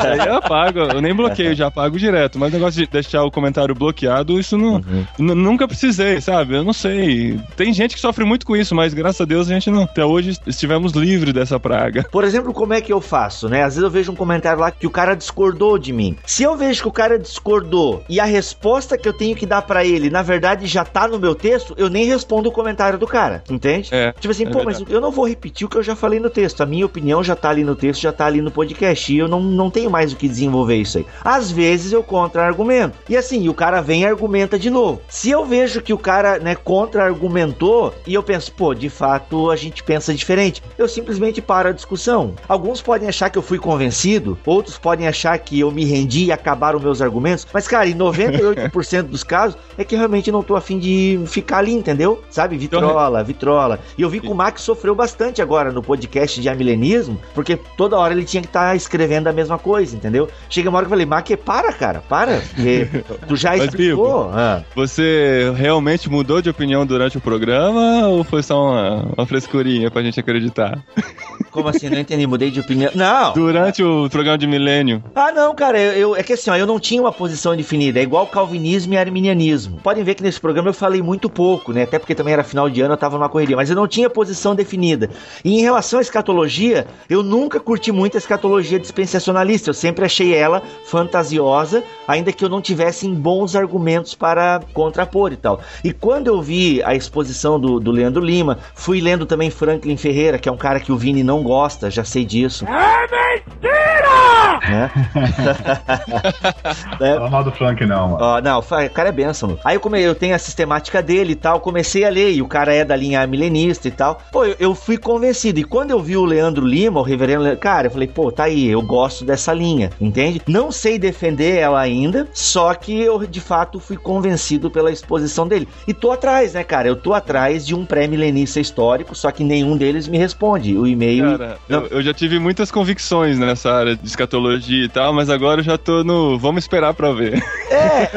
Aí eu apago, eu nem bloqueio, já apago direto. Mas o negócio de deixar o comentário bloqueado, isso não. Uhum. Nunca precisei, sabe? Eu não sei. Tem gente que sofre muito com isso, mas graças a Deus a gente não. Até hoje estivemos livres dessa praga. Por exemplo, como é que eu faço, né? Às vezes eu vejo um comentário lá que o cara discordou de mim. Se eu vejo que o cara discordou e a resposta que eu tenho que dar para ele, na verdade, já tá no meu texto, eu nem respondo o comentário do cara, entende? É, tipo assim, é pô, verdade. mas eu não vou repetir o que eu já falei no texto. A minha opinião já tá ali no texto, já tá ali no podcast. E eu não, não tenho mais o que desenvolver isso aí. Às vezes eu contra-argumento. E assim, o cara vem e argumenta de novo. Se eu vejo que o cara, né, contra-argumentou e eu penso, pô, de fato a gente pensa diferente, eu simplesmente paro a discussão. Alguns podem achar que eu fui convencido, outros podem achar que eu me rendi e acabaram meus argumentos, mas cara, em 98% dos casos é que realmente não tô afim de ficar ali, entendeu? Sabe? Vitrola, vitrola. E eu vi que o Max sofreu bastante agora no podcast de amilenismo, porque toda hora ele tinha que estar tá escrevendo a mesma coisa, entendeu? Chega uma hora que eu falei, Mac, para, cara, para. porque <laughs> tu já Mas, explicou. Bibo, Ah. Você realmente mudou de opinião durante o programa ou foi só uma, uma frescurinha pra gente acreditar? <laughs> Como assim? Não entendi, mudei de opinião. Não! Durante o programa de milênio. Ah, não, cara, eu, eu- é que assim, ó, eu não tinha uma posição definida, é igual calvinismo e arminianismo. Podem ver que nesse programa eu falei muito pouco, né? Até porque também era final de ano, eu tava numa correria, mas eu não tinha posição definida. E em relação à escatologia, eu nunca curti muito a escatologia dispensacionalista, eu sempre achei ela fantasiosa, ainda que eu não tivesse bons argumentos para contrapor e tal. E quando eu vi a exposição do, do Leandro Lima, fui lendo também Franklin Ferreira, que é um cara que o Vini não gosta, já sei disso. É mentira! Né? <laughs> É, Fala mal do Frank, não, mano. Ó, não, o cara é benção. Aí eu, come, eu tenho a sistemática dele e tal, comecei a ler, e o cara é da linha milenista e tal. Pô, eu, eu fui convencido. E quando eu vi o Leandro Lima, o reverendo, Le- cara, eu falei, pô, tá aí, eu gosto dessa linha, entende? Não sei defender ela ainda, só que eu de fato fui convencido pela exposição dele. E tô atrás, né, cara? Eu tô atrás de um pré-milenista histórico, só que nenhum deles me responde. O e-mail. Cara, Não. eu, eu já tive muitas convicções nessa área de escatologia e tal, mas agora eu já tô no. Vamos esperar pra ver. É.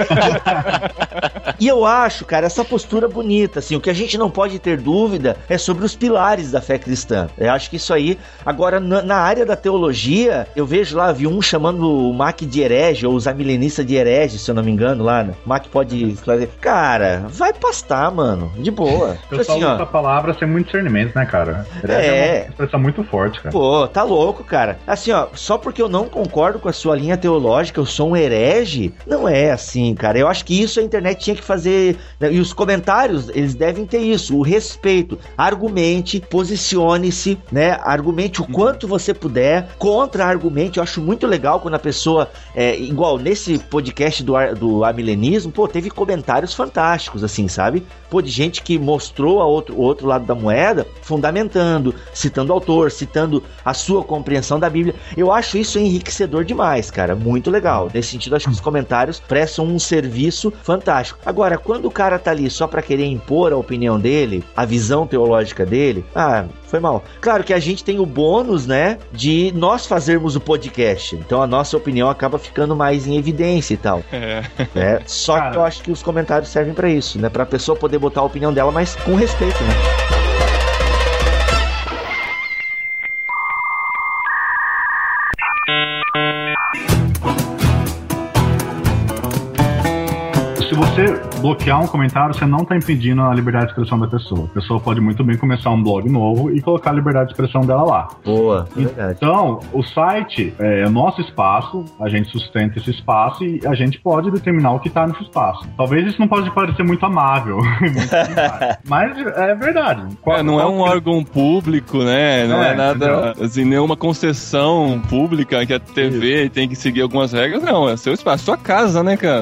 <laughs> e eu acho, cara, essa postura bonita, assim, o que a gente não pode ter dúvida é sobre os pilares da fé cristã. Eu acho que isso aí, agora, na, na área da teologia, eu vejo lá, vi um chamando o Mac de herege, ou os amilenistas de herege, se eu não me engano, lá, né? Mac pode esclarecer. Cara, vai pastar, mano, de boa. <laughs> Eu Tipo assim, uso ó. essa palavra sem muito discernimento, né, cara? Herege É. uma expressão muito forte, cara. Pô, tá louco, cara. Assim, ó, só porque eu não concordo com a sua linha teológica, eu sou um herege, não é assim, cara. Eu acho que isso a internet tinha que fazer. né, E os comentários, eles devem ter isso, o respeito. Argumente, posicione-se, né? Argumente o quanto você puder, contra-argumente. Eu acho muito legal quando a pessoa, é, igual nesse podcast do, ar- do amilenismo, pô, teve comentários fantásticos, assim, sabe? Pô, de gente que mostrou a outro, o outro lado da moeda, fundamentando, citando o autor, citando a sua compreensão da Bíblia. Eu acho isso enriquecedor demais, cara. Muito legal. Nesse sentido, acho que os comentários prestam um serviço fantástico. Agora, quando o cara tá ali só pra querer impor a opinião dele, a visão teológica dele, ah, foi mal. Claro que a gente tem o bônus, né, de nós fazermos o podcast. Então a nossa opinião acaba ficando mais em evidência e tal. É. né? Só Cara. que eu acho que os comentários servem pra isso, né? Pra pessoa poder botar a opinião dela, mas com respeito, né? Bloquear um comentário, você não tá impedindo a liberdade de expressão da pessoa. A pessoa pode muito bem começar um blog novo e colocar a liberdade de expressão dela lá. Boa, é verdade. Então, o site é o nosso espaço, a gente sustenta esse espaço e a gente pode determinar o que tá nesse espaço. Talvez isso não pode parecer muito amável, <laughs> mas é verdade. Qual- É, não é qual um que- órgão público, né? Não, é, é, nada, assim, nenhuma concessão pública que a TV tem que seguir algumas regras, não. É seu espaço, sua casa, né, cara?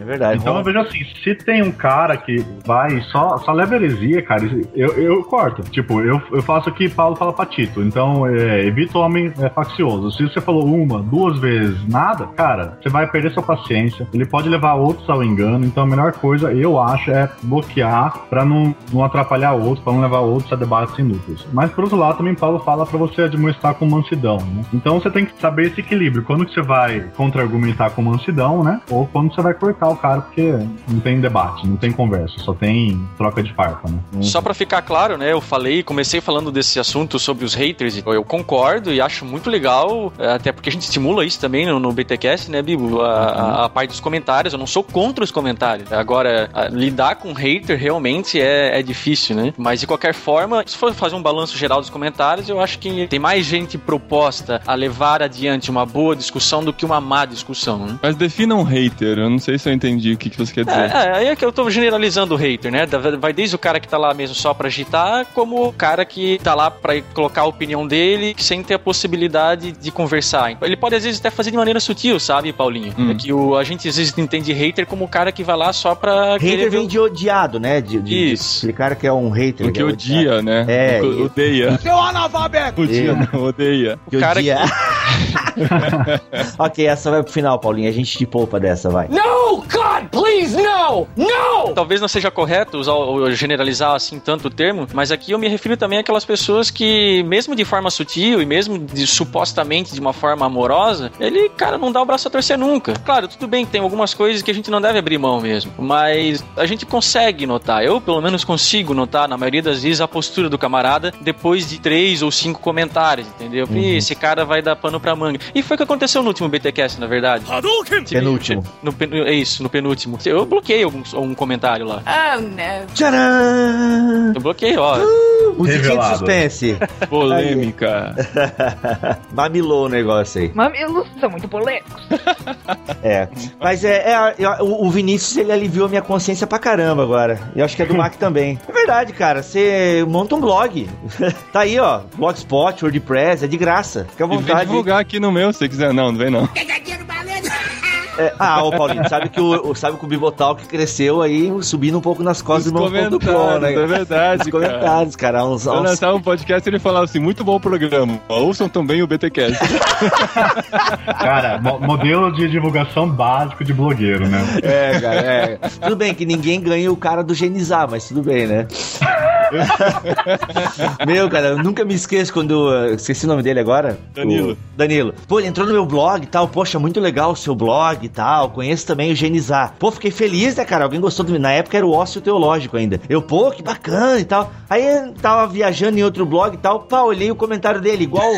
É verdade. Então eu vejo assim, se tem um cara que vai só, só leva heresia, cara, eu, eu corto. Tipo, eu, eu faço que Paulo fala pra Tito. Então, é, evita o homem é, faccioso. Se você falou uma, duas vezes, nada, cara, você vai perder sua paciência. Ele pode levar outros ao engano. Então a melhor coisa, eu acho, é bloquear pra não, não atrapalhar outros, pra não levar outros a debates inúteis. Mas por outro lado, também Paulo fala pra você administrar com mansidão, né? Então você tem que saber esse equilíbrio. Quando que você vai contra-argumentar com mansidão, né? Ou quando você vai cortar o cara, porque não tem debate, não tem conversa, só tem troca de farpa, né? Só pra ficar claro, né? Eu falei, comecei falando desse assunto sobre os haters. e Eu concordo e acho muito legal, é, até porque a gente estimula isso também no, no BTcast, né, Bibo? A, a- a parte dos comentários. Eu não sou contra os comentários. Agora, a- lidar com hater realmente é, é difícil, né? Mas de qualquer forma, se for fazer um balanço geral dos comentários, eu acho que tem mais gente proposta a levar adiante uma boa discussão do que uma má discussão, né? Mas defina um hater, eu não sei se eu entendi o que, que você quer dizer. É, é, aí é que eu tô generalizando o hater, né? Vai desde o cara que tá lá mesmo só pra agitar, como o cara que tá lá pra colocar a opinião dele sem ter a possibilidade de conversar. Ele pode às vezes até fazer de maneira sutil, sabe, Paulinho? Hum. É que o, a gente às vezes entende hater como o cara que vai lá só pra Hater ver vem de odiado, né? De, de, Isso. Aquele cara que é um hater. O que é odia, né? É, O que e- odeia. Seu analfabeto! Odia, É. não, odeia. Que o cara odia. <laughs> <laughs> ok, essa vai pro final, Paulinho. A gente te poupa dessa, vai. No! God, please, no! No! talvez não seja correto usar ou generalizar assim tanto o termo, mas aqui eu me refiro também àquelas pessoas que, mesmo de forma sutil e mesmo de, supostamente de uma forma amorosa, ele, cara, não dá o braço a torcer nunca. Claro, tudo bem que tem algumas coisas que a gente não deve abrir mão mesmo, mas a gente consegue notar, eu pelo menos consigo notar na maioria das vezes a postura do camarada depois de três ou cinco comentários, entendeu? Uhum. Esse cara vai dar pano pra manga. E foi o que aconteceu no último BTcast, na verdade. Penúltimo. No, é isso, no penúltimo. Eu bloqueei algum, um comentário lá. Ah, né. Tcharam! Eu bloqueei, ó. Uh, musiquinha de suspense. <laughs> Polêmica. <laughs> Mamilou o negócio aí. Mamilos são muito polêmicos. <laughs> É. Mas é, é, é o, o Vinícius ele aliviou minha consciência pra caramba agora. E eu acho que é do Mac também. É verdade, cara. Você monta um blog. tá aí, ó. Blogspot, WordPress, é de graça. Fica à E vem vontade. divulgar aqui no meu, se quiser. Não, não vem não. É, ah, ô Paulinho, sabe que o, o- sabe que o Bibotalk cresceu aí, subindo um pouco nas costas Os do irmão.com, comentários, né? é verdade, Os cara. comentários, cara. Uns, Eu uns- lançava um podcast e ele falava assim: muito bom o programa. Ouçam também o BTcast. <laughs> Cara, mo- modelo de divulgação básico de blogueiro, né? É, cara, é. Tudo bem que ninguém ganha o cara do Genizar, mas tudo bem, né? <laughs> meu, cara, eu nunca me esqueço quando. eu Esqueci o nome dele agora. Danilo. O Danilo. Pô, ele entrou no meu blog e tal. Poxa, muito legal o seu blog e tal. Conheço também o Genizar. Pô, fiquei feliz, né, cara? Alguém gostou do. Na época era o ócio teológico ainda. Eu, pô, que bacana e tal. Aí tava viajando em outro blog e tal. Pá, olhei o comentário dele, igual.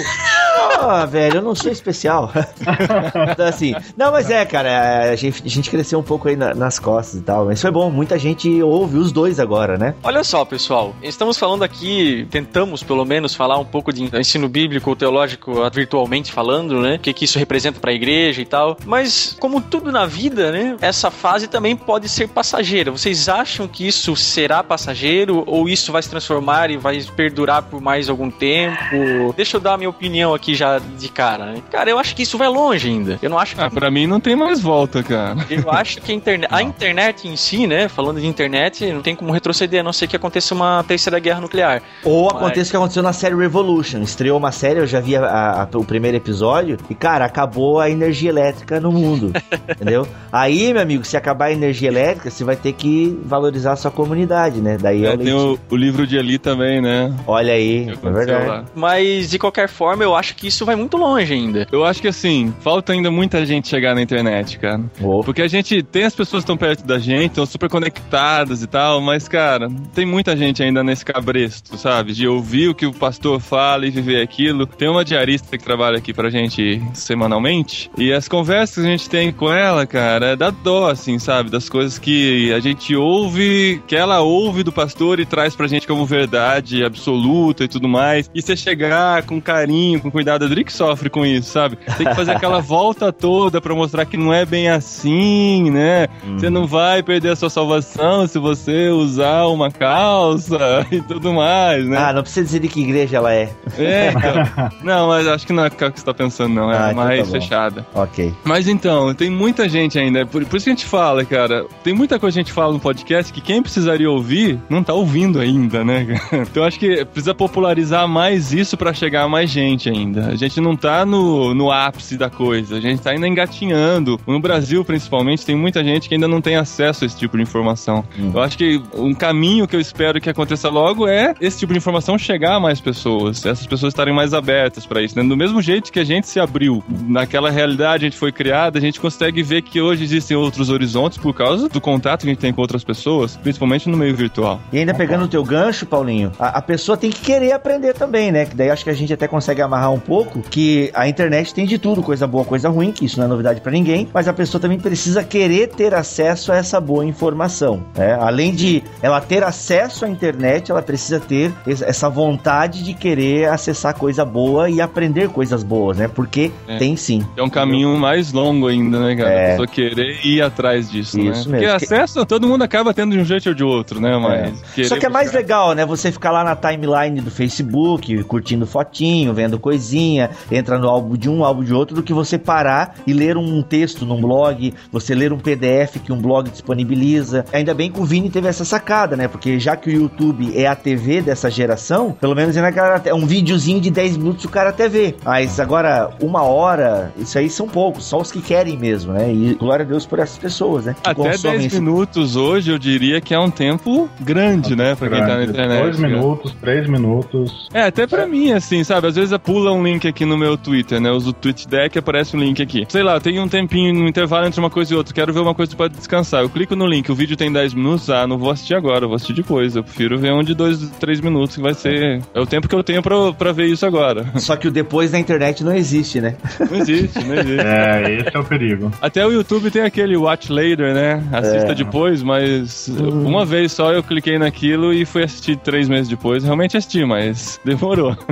Ah, velho, eu não sou especial. <laughs> então, assim, não, mas é, cara, a gente, a gente cresceu um pouco aí na- nas costas e tal. Mas foi bom, muita gente ouve os dois agora, né? Olha só, pessoal, estamos falando aqui, tentamos pelo menos falar um pouco de ensino bíblico teológico virtualmente falando, né? O que, que isso representa para a igreja e tal. Mas, como tudo na vida, né? Essa fase também pode ser passageira. Vocês acham que isso será passageiro ou isso vai se transformar e vai perdurar por mais algum tempo? Deixa eu dar a minha opinião aqui já de cara, né? Cara, eu acho que isso vai longe ainda. Eu não acho que ah, pra mim não tem mais volta, cara. eu acho que a internet, a internet em si, né? Falando de internet, não tem como retroceder, a não ser que aconteça uma terceira guerra nuclear. Ou Mas- acontece o que aconteceu na série Revolution. Estreou uma série, eu já vi a- a- o primeiro episódio, e, cara, acabou a energia elétrica no mundo. <laughs> entendeu? Aí, meu amigo, se acabar a energia elétrica, você vai ter que valorizar a sua comunidade, né? Daí é, É, o tem o, o livro de Eli também, né? Olha aí, é verdade. lá. Mas, de qualquer forma, eu acho que isso vai muito longe ainda. Eu acho que assim, falta ainda muita gente chegar na internet, cara. Opa. Porque a gente tem as pessoas que estão perto da gente, estão super conectadas e tal, mas, cara, tem muita gente ainda nesse cabresto, sabe? De ouvir o que o pastor fala e viver aquilo. Tem uma diarista que trabalha aqui pra gente semanalmente, e as conversas que a gente tem com ela, cara, é da dó, assim, sabe? Das coisas que a gente ouve, que ela ouve do pastor e traz pra gente como verdade absoluta e tudo mais. E você chegar com carinho, com cuidado, a Drick sofre com isso, sabe? Tem que fazer aquela <laughs> volta toda pra mostrar que não é bem assim, né? Você não vai perder a sua salvação se você usar uma calça <laughs> e tudo mais, né? Ah, não precisa dizer de que igreja ela é. É, então. <laughs> Não, mas acho que não é o que você tá pensando, não. É Ah, então tá raiz bom. fechada. Ok. Mas então, tem muita gente ainda. Por, por isso que a gente fala, cara. Tem muita coisa que a gente fala no podcast que quem precisaria ouvir não tá ouvindo ainda, né? Então acho que precisa popularizar mais isso pra chegar a mais gente ainda. A gente não tá no, no ápice da coisa. A gente tá ainda engatinhando. No Brasil, principalmente, tem muita gente que ainda não tem acesso a esse tipo de informação. Eu acho que um caminho que eu espero que aconteça logo é esse tipo de informação chegar a mais pessoas. Essas pessoas estarem mais abertas pra isso. Né? Do mesmo jeito que a gente se abriu naquela realidade, a gente foi criada, a gente consegue ver que hoje existem outros horizontes por causa do contato que a gente tem com outras pessoas, principalmente no meio virtual. E ainda pegando o teu gancho, Paulinho, a, a pessoa tem que querer aprender também, né? Que daí acho que a gente até consegue amarrar um pouco que a internet tem de tudo, coisa boa, coisa ruim, que isso não é novidade pra ninguém, mas a pessoa também precisa querer ter acesso a essa boa informação, né? Além de ela ter acesso à internet, ela precisa ter es- essa vontade de querer acessar coisa boa e aprender coisas boas, né? Porque É. tem sim. É um caminho mais longo ainda, né, cara? É. A pessoa querer ir atrás disso, Isso né? mesmo. Porque acesso todo mundo acaba tendo de um jeito ou de outro, né? Mas querer Só que é mais buscar- legal, né? Você ficar lá na timeline do Facebook, curtindo fotinho, vendo coisinha, entra no álbum de um, álbum de outro, do que você parar e ler um texto num blog, você ler um PDF que um blog disponibiliza. Ainda bem que o Vini teve essa sacada, né? Porque já que o YouTube é a TV dessa geração, pelo menos é, naquela, é um videozinho de 10 minutos o cara até vê. Mas agora, uma hora, isso aí são poucos, só os que querem mesmo, né? E glória a Deus por essas pessoas, né? Que Até consomem 10 esse- minutos hoje eu diria que é um tempo grande, né? Pra quem tá na Grande. internet. Dois né? minutos, três minutos. É, até pra mim, assim, sabe? Às vezes pula um link aqui no meu Twitter, né? Eu uso o TweetDeck e aparece um link aqui. Sei lá, eu tenho um tempinho no intervalo entre uma coisa e outra, quero ver uma coisa pra descansar. Eu clico no link, o vídeo tem 10 minutos, ah, não vou assistir agora, eu vou assistir depois. Eu prefiro ver um de 2, 3 minutos, que vai ser. É o tempo que eu tenho pra, pra ver isso agora. Só que o depois na internet não existe, né? Não existe, não existe. É, esse é o perigo. Até o YouTube tem aquele Watch Later, né? Assista É. depois, mas uma vez só eu cliquei naquilo e fui assistir três meses depois. Realmente assisti, mas demorou. <laughs>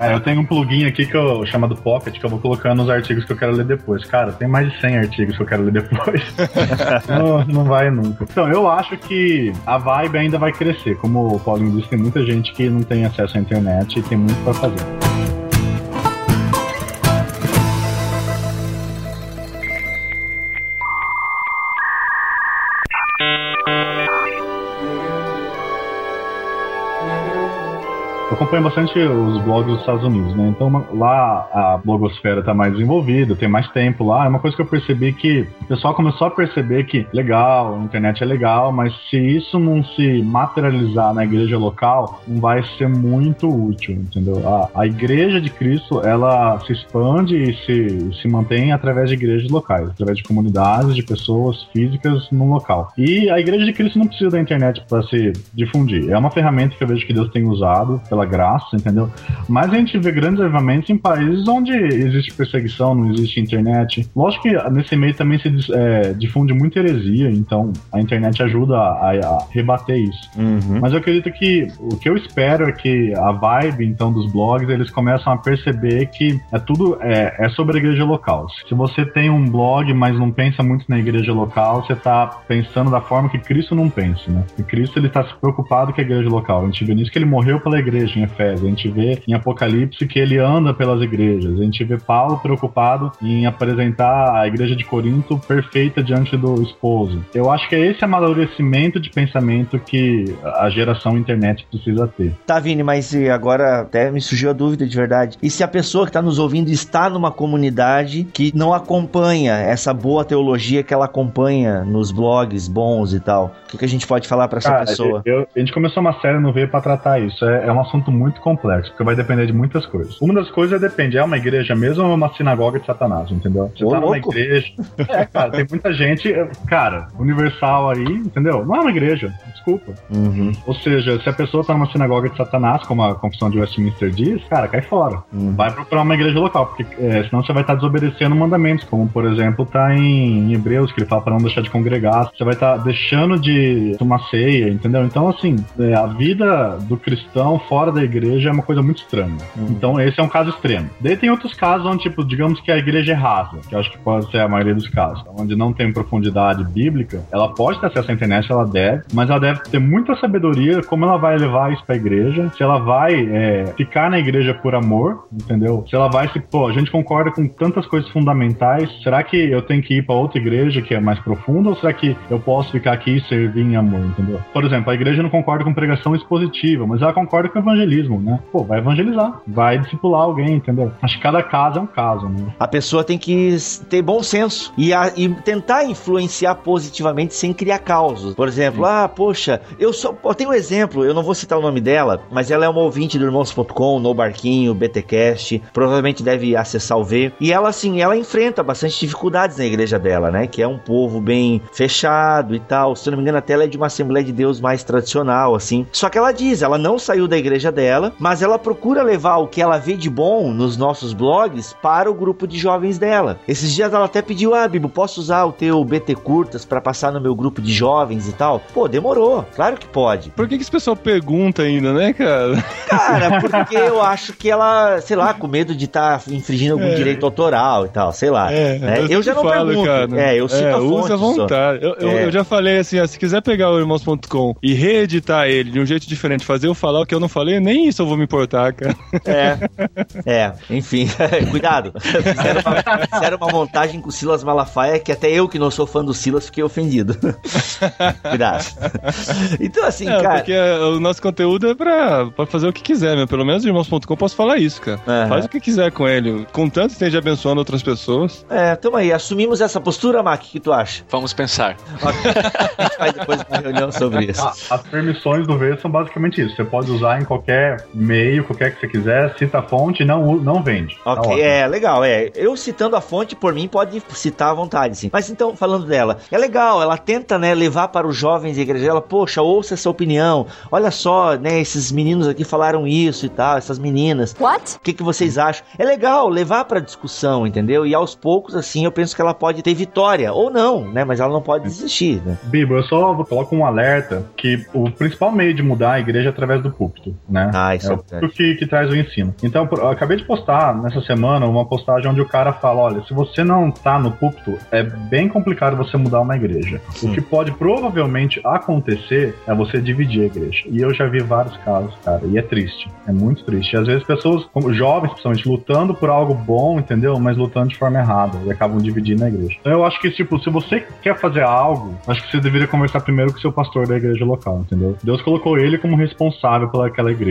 É, eu tenho um plugin aqui que eu chamado Pocket, que eu vou colocando os artigos que eu quero ler depois. Cara, tem mais de 100 artigos que eu quero ler depois. <laughs> não, não vai nunca. Então, eu acho que a vibe ainda vai crescer. Como o Paulinho disse, tem muita gente que não tem acesso à internet e tem muito pra fazer. Acompanho bastante os blogs dos Estados Unidos, né? Então uma- lá a blogosfera tá mais desenvolvida, tem mais tempo lá. É uma coisa que eu percebi que o pessoal começou a perceber que legal, a internet é legal, mas se isso não se materializar na igreja local, não vai ser muito útil, entendeu? A, a igreja de Cristo, ela se expande e se, se mantém através de igrejas locais, através de comunidades, de pessoas físicas no local. E a igreja de Cristo não precisa da internet para se difundir. É uma ferramenta que eu vejo que Deus tem usado pela graça, entendeu? Mas a gente vê grandes avivamentos em países onde existe perseguição, não existe internet. Lógico que nesse meio também se é, difunde muita heresia, então a internet ajuda a, a rebater isso. Mas eu acredito que o que eu espero é que a vibe, então, dos blogs, eles começam a perceber que é tudo é, é sobre a igreja local. Se você tem um blog, mas não pensa muito na igreja local, você tá pensando da forma que Cristo não pensa, né? E Cristo, ele tá se preocupado com a igreja local. A gente vê nisso que ele morreu pela igreja em Efésios. A gente vê em Apocalipse que ele anda pelas igrejas. A gente vê Paulo preocupado em apresentar a igreja de Corinto perfeita diante do esposo. Eu acho que é esse amadurecimento de pensamento que a geração internet precisa ter. Tá, Vini, mas agora até me surgiu a dúvida de verdade. E se a pessoa que tá nos ouvindo está numa comunidade que não acompanha essa boa teologia que ela acompanha nos blogs bons e tal? O que, que a gente pode falar pra essa Cara, pessoa? eu- a gente começou uma série no V pra tratar isso. É, é um assunto muito complexo, porque vai depender de muitas coisas. Uma das coisas depende, é uma igreja mesmo ou é uma sinagoga de Satanás, entendeu? Você Ô, tá numa louco. igreja. <laughs> É, cara, tem muita gente. é, Cara, universal aí, entendeu? Não é uma igreja, desculpa. Uhum. Ou seja, se a pessoa tá numa sinagoga de Satanás, como a confissão de Westminster diz, cara, cai fora. Uhum. Vai procurar uma igreja local, porque é, senão você vai estar desobedecendo mandamentos, como por exemplo tá em, em Hebreus, que ele fala para não deixar de congregar. Você vai estar deixando de tomar ceia, entendeu? Então, assim, é, a vida do cristão fora da igreja é uma coisa muito estranha. Então, esse é um caso extremo. Daí tem outros casos onde, tipo, digamos que a igreja é rasa, que acho que pode ser a maioria dos casos, onde não tem profundidade bíblica, ela pode ter acesso à internet, ela deve, mas ela deve ter muita sabedoria como ela vai levar isso pra igreja, se ela vai é, ficar na igreja por amor, entendeu? Se ela vai se, pô, a gente concorda com tantas coisas fundamentais, será que eu tenho que ir pra outra igreja que é mais profunda ou será que eu posso ficar aqui e servir em amor, entendeu? Por exemplo, a igreja não concorda com pregação expositiva, mas ela concorda com evangelismo, né? Pô, vai evangelizar, vai discipular alguém, entendeu? Acho que cada caso é um caso, né? A pessoa tem que ter bom senso e, a- e tentar influenciar positivamente sem criar causos. Por exemplo, ah, poxa, eu só eu tenho um exemplo, eu não vou citar o nome dela, mas ela é uma ouvinte do Irmãos.com, no Barquinho, BTcast, provavelmente deve acessar o V. E ela, assim, ela enfrenta bastante dificuldades na igreja dela, né? Que é um povo bem fechado e tal. Se eu não me engano, até ela é de uma Assembleia de Deus mais tradicional, assim. Só que ela diz, ela não saiu da igreja dela, mas ela procura levar o que ela vê de bom nos nossos blogs para o grupo de jovens dela. Esses dias ela até pediu, ah, Bibo, posso usar o teu BT Curtas para passar no meu grupo de jovens e tal? Pô, demorou. Claro que pode. Por que, que esse pessoal pergunta ainda, né, cara? Cara, <laughs> porque eu acho que ela, sei lá, com medo de estar infringindo algum É. direito autoral e tal, sei lá. né? Eu, já não falo, pergunto. cara. É, eu cito a fonte usa à vontade. Eu, eu- É. eu já falei assim, ó, se quiser pegar o irmãos.com e reeditar ele de um jeito diferente, fazer eu falar o que eu não falei, feio, nem isso eu vou me importar, cara. É, é, enfim, <laughs> cuidado. Fizeram uma, fizeram uma montagem com o Silas Malafaia que até eu que não sou fã do Silas fiquei ofendido. <laughs> cuidado. Então, assim, É, cara. porque o nosso conteúdo é pra, pra fazer o que quiser, meu. Pelo menos irmãos.com posso falar isso, cara. Aham. Faz o que quiser com ele. Contanto esteja abençoando outras pessoas. É, tamo aí, assumimos essa postura, Mac, o que tu acha? Vamos pensar. A gente faz depois uma reunião sobre isso. A- As permissões do V são basicamente isso. Você pode usar em qualquer meio, qualquer que você quiser, cita a fonte e não, não vende. Tá Ok, ótimo. é legal, é. Eu citando a fonte, por mim, pode citar à vontade, sim. Mas então, falando dela, é legal, ela tenta, né, levar para os jovens da igreja, ela, poxa, ouça essa opinião, olha só, né, esses meninos aqui falaram isso e tal, essas meninas. What? O que, que vocês acham? É legal levar para discussão, entendeu? E aos poucos, assim, eu penso que ela pode ter vitória, ou não, né, mas ela não pode desistir, né? Bibo, eu só coloco um alerta que o principal meio de mudar a igreja é através do púlpito, né? Ah, isso é é o que, que traz o ensino. Então, eu acabei de postar nessa semana uma postagem onde o cara fala: olha, se você não tá no púlpito, é bem complicado você mudar uma igreja. Sim. O que pode provavelmente acontecer é você dividir a igreja. E eu já vi vários casos, cara, e é triste. É muito triste. E às vezes pessoas, como jovens, principalmente, lutando por algo bom, entendeu? Mas lutando de forma errada e acabam dividindo a igreja. Então eu acho que, tipo, se você quer fazer algo, acho que você deveria conversar primeiro com o seu pastor da igreja local, entendeu? Deus colocou ele como responsável pelaquela igreja.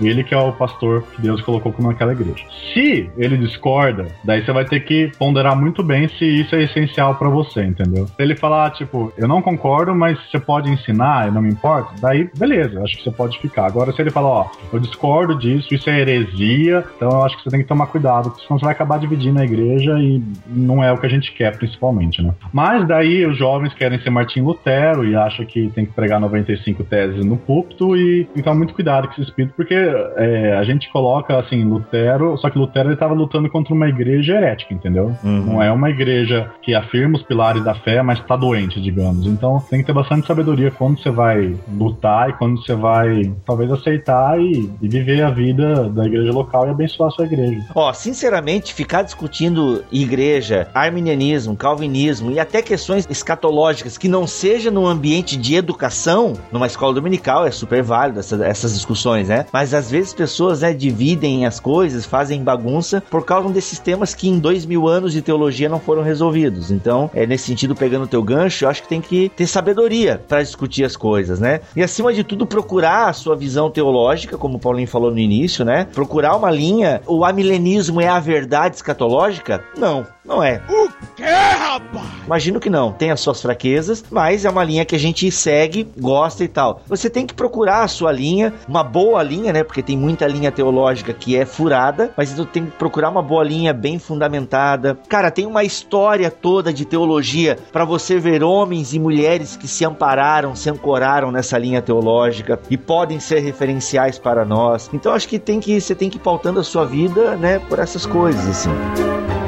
E ele que é o pastor que Deus colocou como aquela igreja. Se ele discorda, daí você vai ter que ponderar muito bem se isso é essencial pra você, entendeu? Se ele falar, tipo, eu não concordo, mas você pode ensinar, eu não me importo, daí beleza, acho que você pode ficar. Agora, se ele falar, ó, eu discordo disso, isso é heresia, então eu acho que você tem que tomar cuidado, senão você vai acabar dividindo a igreja e não é o que a gente quer, principalmente, né? Mas daí os jovens querem ser Martim Lutero e acham que tem que pregar 95 teses no púlpito e que tomar muito cuidado com esse espírito, porque é, a gente coloca, assim, Lutero, só que Lutero ele tava lutando contra uma igreja herética, entendeu? Não é uma igreja que afirma os pilares da fé, mas tá doente, digamos. Então tem que ter bastante sabedoria quando você vai lutar e quando você vai, talvez, aceitar e, e viver a vida da igreja local e abençoar a sua igreja. Ó, sinceramente, ficar discutindo igreja, arminianismo, calvinismo e até questões escatológicas que não seja no ambiente de educação, numa escola dominical, é super válido essa- essas discussões, né? Mas às vezes pessoas né, dividem as coisas, fazem bagunça por causa desses temas que em dois mil anos de teologia não foram resolvidos. Então, é nesse sentido, pegando o teu gancho, eu acho que tem que ter sabedoria para discutir as coisas, né? E acima de tudo, procurar a sua visão teológica, como o Paulinho falou no início, né? Procurar uma linha. O amilenismo é a verdade escatológica? Não, não é. O quê, rapaz? Imagino que não. Tem as suas fraquezas, mas é uma linha que a gente segue, gosta e tal. Você tem que procurar a sua linha, uma boa linha, né? Porque tem muita linha teológica que é furada, mas você tem que procurar uma boa linha bem fundamentada. Cara, tem uma história toda de teologia para você ver homens e mulheres que se ampararam, se ancoraram nessa linha teológica e podem ser referenciais para nós. Então acho que tem que você tem que ir pautando a sua vida, né, por essas coisas assim.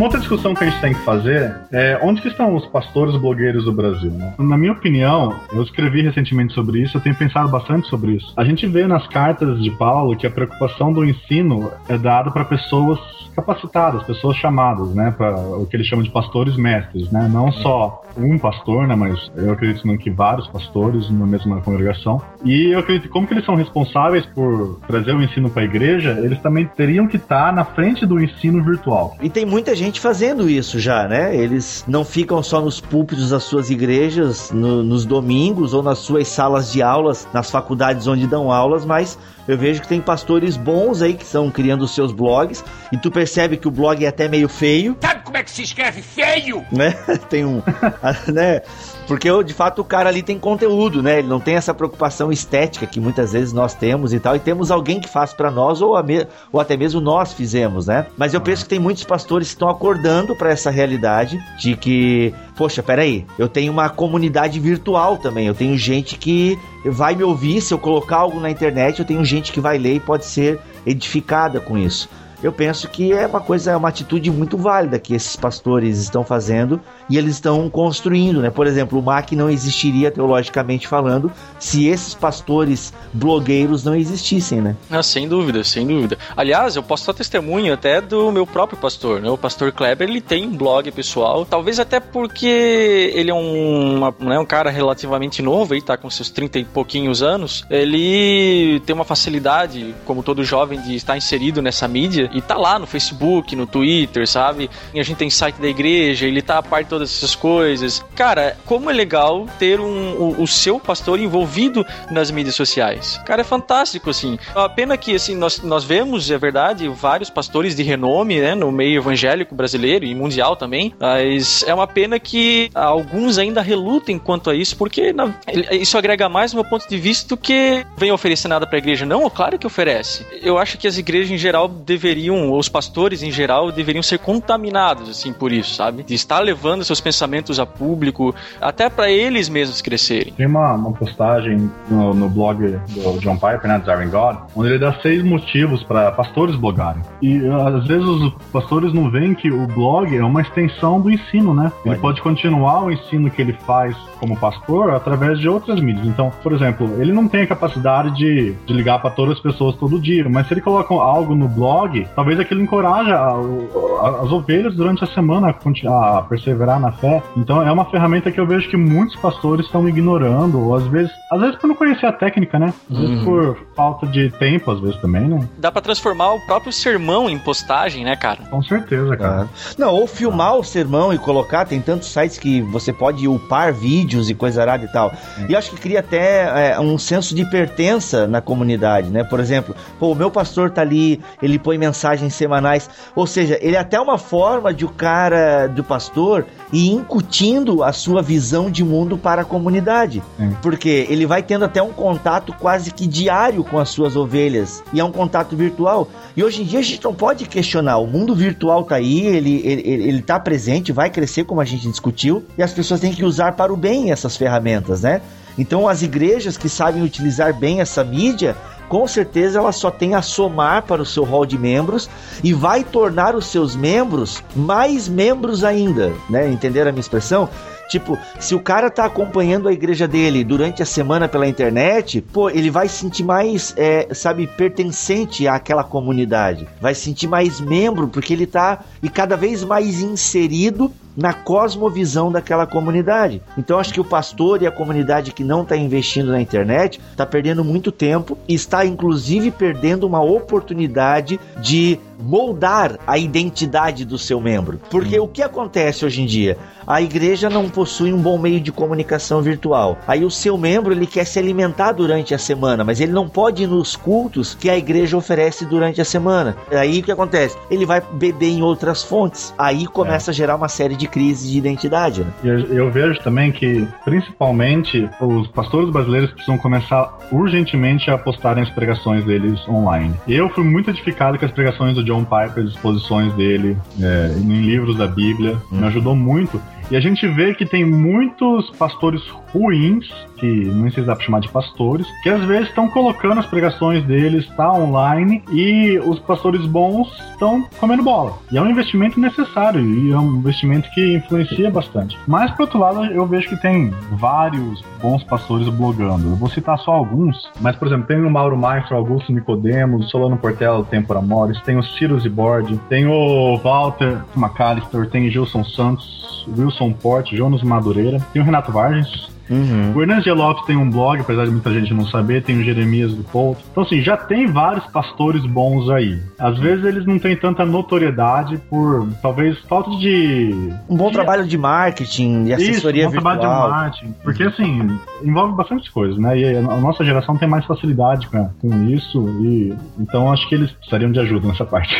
Uma outra discussão que a gente tem que fazer é onde que estão os pastores blogueiros do Brasil, né? Na minha opinião, eu escrevi recentemente sobre isso, eu tenho pensado bastante sobre isso. A gente vê nas cartas de Paulo que a preocupação do ensino é dada para pessoas capacitadas, pessoas chamadas, né, para o que ele chama de pastores mestres, né? Não só um pastor, né, mas eu acredito não que vários pastores na mesma congregação. E eu acredito como que eles são responsáveis por trazer o ensino para a igreja, eles também teriam que estar na frente do ensino virtual. E tem muita gente fazendo isso já, né? Eles não ficam só nos púlpitos das suas igrejas, no- nos domingos ou nas suas salas de aulas, nas faculdades onde dão aulas, mas eu vejo que tem pastores bons aí que estão criando os seus blogs e tu percebe que o blog é até meio feio. Sabe como é que se escreve feio? Né? <laughs> tem um, <laughs> né? Porque de fato o cara ali tem conteúdo, né? Ele não tem essa preocupação estética que muitas vezes nós temos e tal, e temos alguém que faz pra nós ou, me- ou até mesmo nós fizemos, né? Mas eu penso que tem muitos pastores que estão acordando pra essa realidade de que, poxa, peraí, eu tenho uma comunidade virtual também, eu tenho gente que vai me ouvir se eu colocar algo na internet, eu tenho gente que vai ler e pode ser edificada com isso. Eu penso que é uma coisa, é uma atitude muito válida que esses pastores estão fazendo e eles estão construindo, né? Por exemplo, o MAC não existiria teologicamente falando se esses pastores blogueiros não existissem, né? Ah, sem dúvida, sem dúvida. Aliás, eu posso dar testemunho até do meu próprio pastor, né? O pastor Kleber, ele tem um blog pessoal, talvez até porque ele é um, uma, né, um cara relativamente novo, aí tá com seus 30 e pouquinhos anos, ele tem uma facilidade, como todo jovem, de estar inserido nessa mídia e tá lá no Facebook, no Twitter, sabe? E a gente tem site da igreja, ele tá a par de todas essas coisas. Cara, como é legal ter um, o, o seu pastor envolvido nas mídias sociais. Cara, é fantástico, assim. A pena que, assim, nós, nós vemos, é verdade, vários pastores de renome, né, no meio evangélico brasileiro e mundial também, mas é uma pena que alguns ainda relutem quanto a isso, porque na, isso agrega mais no meu ponto de vista do que vem oferecer nada pra igreja. Não, claro que oferece. Eu acho que as igrejas em geral deveriam, os pastores em geral, deveriam ser contaminados, assim, por isso, sabe? De estar levando seus pensamentos a público, até para eles mesmos crescerem. Tem uma, uma postagem no, no, blog do John Piper, né, Desiring God, onde ele dá seis motivos para pastores blogarem. E às vezes os pastores não veem que o blog é uma extensão do ensino, né? Ele pode continuar o ensino que ele faz como pastor através de outras mídias. Então, por exemplo, ele não tem a capacidade de, de ligar para todas as pessoas todo dia, mas se ele coloca algo no blog, talvez aquilo encoraja a, a, as ovelhas durante a semana a, a, perseverar na fé. Então, é uma ferramenta que eu vejo que muitos pastores estão ignorando, ou às vezes, às vezes por não conhecer a técnica, né? Às uhum. vezes por falta de tempo, às vezes também, né? Dá para transformar o próprio sermão em postagem, né, cara? Com certeza, cara. Não, ou filmar o sermão e colocar, tem tantos sites que você pode upar vídeos e coisa arada e tal. E acho que cria até é, um senso de pertença na comunidade, né? Por exemplo, pô, o meu pastor tá ali, ele põe mensagens semanais, ou seja, ele é até uma forma de o cara, do pastor, ir incutindo a sua visão de mundo para a comunidade. Porque ele vai tendo até um contato quase que diário com as suas ovelhas. E é um contato virtual. E hoje em dia a gente não pode questionar. O mundo virtual tá aí, ele, ele, ele tá presente, vai crescer, como a gente discutiu, e as pessoas têm que usar para o bem essas ferramentas, né? Então as igrejas que sabem utilizar bem essa mídia, com certeza ela só tem a somar para o seu hall de membros e vai tornar os seus membros mais membros ainda, né? Entenderam a minha expressão? Tipo, se o cara tá acompanhando a igreja dele durante a semana pela internet, pô, ele vai se sentir mais, é, sabe, pertencente àquela comunidade. Vai se sentir mais membro, porque ele tá e cada vez mais inserido na cosmovisão daquela comunidade. Então acho que o pastor e a comunidade que não está investindo na internet está perdendo muito tempo e está inclusive perdendo uma oportunidade de moldar a identidade do seu membro. Porque hum. o que acontece hoje em dia? A igreja não possui um bom meio de comunicação virtual. Aí o seu membro ele quer se alimentar durante a semana, mas ele não pode ir nos cultos que a igreja oferece durante a semana. Aí o que acontece? Ele vai beber em outras fontes. Aí começa é. a gerar uma série de crises de identidade. Né? Eu, eu vejo também que, principalmente, os pastores brasileiros precisam começar urgentemente a postarem as pregações deles online. Eu fui muito edificado com as pregações do John Piper, as exposições dele é, em livros da Bíblia. Hum. Me ajudou muito. E a gente vê que tem muitos pastores ruins, que não sei se dá pra chamar de pastores, que às vezes estão colocando as pregações deles, tá online, e os pastores bons estão comendo bola. E é um investimento necessário, e é um investimento que influencia bastante. Mas, por outro lado, eu vejo que tem vários bons pastores blogando. Eu vou citar só alguns, mas, por exemplo, tem o Mauro Maestro, Augusto Nicodemos, Solano Portela, Tempora Morris, tem o Ciro Zibord, tem o Walter McAllister, tem o Gilson Santos, Wilson Porte, Jonas Madureira, tem o Renato Vargas, Uhum. O Hernandes de Lopes tem um blog, apesar de muita gente não saber, tem o Jeremias do Couto. Então, assim, já tem vários pastores bons aí. Às vezes eles não têm tanta notoriedade por, talvez, falta de... Um bom de... trabalho de marketing, de assessoria Isso, um bom virtual. trabalho de marketing. Porque, assim, envolve bastante coisas, né? E a nossa geração tem mais facilidade com, com isso e... Então, acho que eles precisariam de ajuda nessa parte.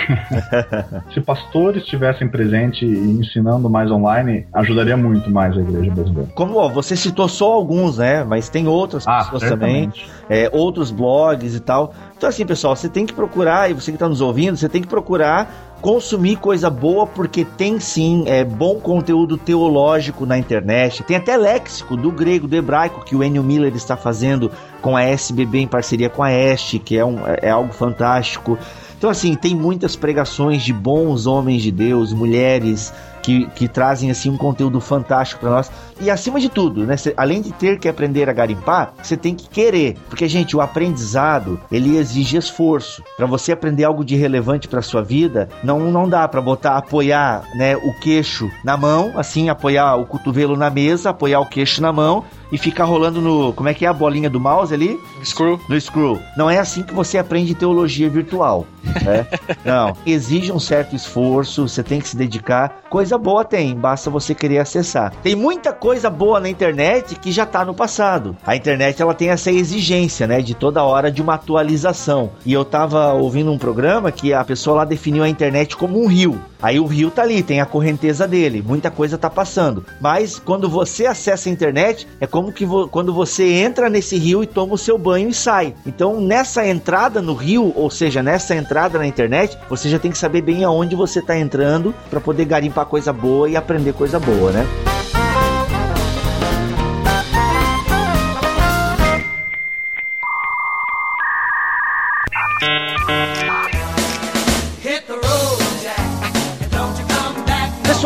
<laughs> Se pastores estivessem presentes e ensinando mais online, ajudaria muito mais a igreja brasileira. Como ó, você citou só alguns, né? Mas tem outras ah, pessoas certamente. também, é, outros blogs e tal. Então, assim, pessoal, você tem que procurar, e você que está nos ouvindo, você tem que procurar consumir coisa boa, porque tem sim é, bom conteúdo teológico na internet. Tem até léxico do grego, do hebraico, que o Enio Miller está fazendo com a SBB em parceria com a Este, que é, um, é algo fantástico. Então, assim, tem muitas pregações de bons homens de Deus, mulheres que, que trazem assim um conteúdo fantástico para nós. E acima de tudo, né, cê, além de ter que aprender a garimpar, você tem que querer, porque gente, o aprendizado, ele exige esforço. Para você aprender algo de relevante para sua vida, não não dá para botar apoiar, né, o queixo na mão, assim, apoiar o cotovelo na mesa, apoiar o queixo na mão e ficar rolando no, como é que é a bolinha do mouse ali? Screw. No screw. Não é assim que você aprende teologia virtual, né? <laughs> Não, exige um certo esforço, você tem que se dedicar. Coisa boa tem, basta você querer acessar. Tem muita coisa boa na internet que já tá no passado. A internet ela tem essa exigência, né, de toda hora de uma atualização. E eu tava ouvindo um programa que a pessoa lá definiu a internet como um rio. Aí o rio tá ali, tem a correnteza dele, muita coisa tá passando. Mas quando você acessa a internet, é como que vo quando você entra nesse rio e toma o seu banho e sai. Então, nessa entrada no rio, ou seja, nessa entrada na internet, você já tem que saber bem aonde você tá entrando para poder garimpar coisa boa e aprender coisa boa, né?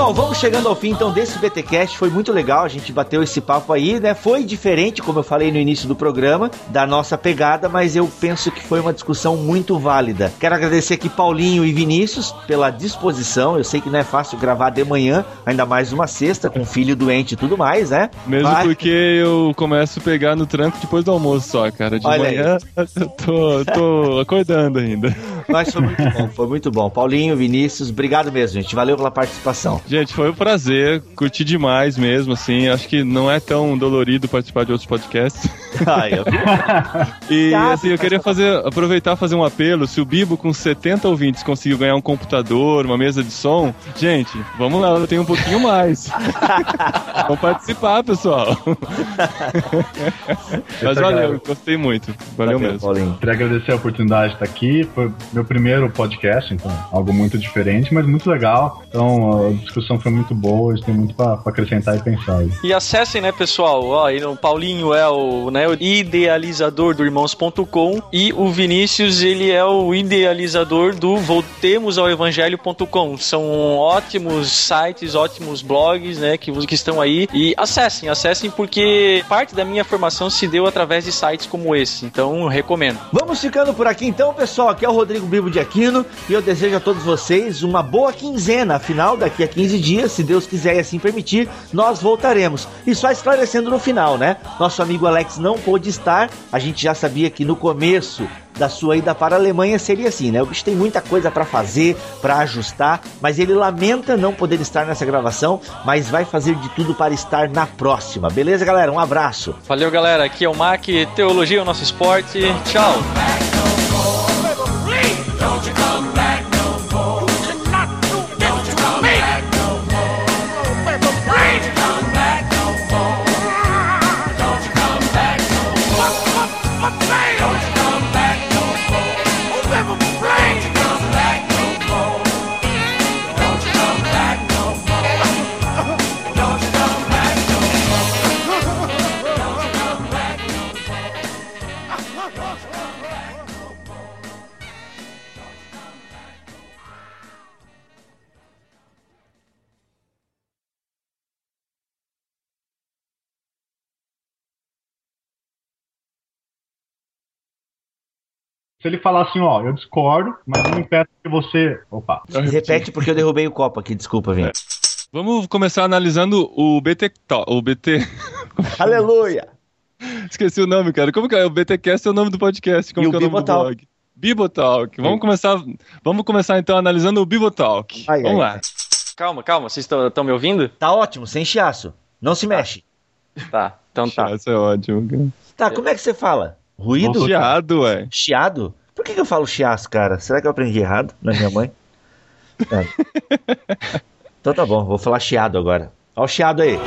Pessoal, vamos chegando ao fim então desse BTcast. Foi muito legal, a gente bateu esse papo aí, né? Foi diferente, como eu falei no início do programa, da nossa pegada, mas eu penso que foi uma discussão muito válida. Quero agradecer aqui Paulinho e Vinícius pela disposição. Eu sei que não é fácil gravar de manhã, ainda mais uma sexta com filho doente e tudo mais, né? Mesmo Mas- porque eu começo a pegar no tranco depois do almoço só, cara. De Olha aí. manhã <laughs> eu tô, tô acordando ainda. Mas foi muito bom, foi muito bom. Paulinho, Vinícius, obrigado mesmo, gente. Valeu pela participação. Gente, foi um prazer, curti demais mesmo, assim. Acho que não é tão dolorido participar de outros podcasts. <laughs> Ai, eu- E assim, eu queria fazer, aproveitar e fazer um apelo. Se o Bibo com 70 ouvintes conseguiu ganhar um computador, uma mesa de som, gente, vamos lá, eu tenho um pouquinho mais. <laughs> vamos participar, pessoal. <laughs> Mas valeu, gostei muito. Valeu mesmo. Paulinho. Queria agradecer a oportunidade de estar aqui. Foi meu primeiro podcast, então algo muito diferente, mas muito legal. Então a discussão foi muito boa, a gente tem muito para acrescentar e pensar. aí. E acessem, né, pessoal? Ó, o Paulinho é o, né, o idealizador do irmãos.com e o Vinícius, ele é o idealizador do voltemos ao evangelho.com. São ótimos sites, ótimos blogs, né, que, que estão aí. E acessem, acessem porque parte da minha formação se deu através de sites como esse. Então, recomendo. Vamos ficando por aqui então, pessoal. Aqui é o Rodrigo Bibo de Aquino e eu desejo a todos vocês uma boa quinzena. Afinal, daqui a 15 dias, se Deus quiser e assim permitir, nós voltaremos. E só esclarecendo no final, né? Nosso amigo Alex não pôde estar. A gente já sabia que no começo da sua ida para a Alemanha seria assim, né? O bicho tem muita coisa para fazer, para ajustar, mas ele lamenta não poder estar nessa gravação, mas vai fazer de tudo para estar na próxima. Beleza, galera? Um abraço. Valeu, galera. Aqui é o Mac, Teologia é o nosso esporte. Tchau. Se ele falar assim, ó, eu discordo, mas não impeço que você. Opa. Repete porque eu derrubei o copo aqui, desculpa, Vini. Vamos começar analisando o BT. to- O BT. <laughs> Aleluia! Esqueci o nome, cara. Como que é? O BTcast é o nome do podcast. Como E o que é o nome do Bibotalk. blog? Bibotalk. Vamos começar, vamos começar então analisando o Bibotalk. Ai, vamos ai, lá. Calma, calma. Vocês estão me ouvindo? Tá ótimo, sem chiaço. Não se mexe. Tá, então tá. Isso é ótimo. cara. Tá, como é que você fala? Ruído? Chiado, ué. Chiado? Por que, que eu falo chiaço, cara? Será que eu aprendi errado na minha mãe? <laughs> Tá. Então tá bom, vou falar chiado agora. Ó o chiado aí.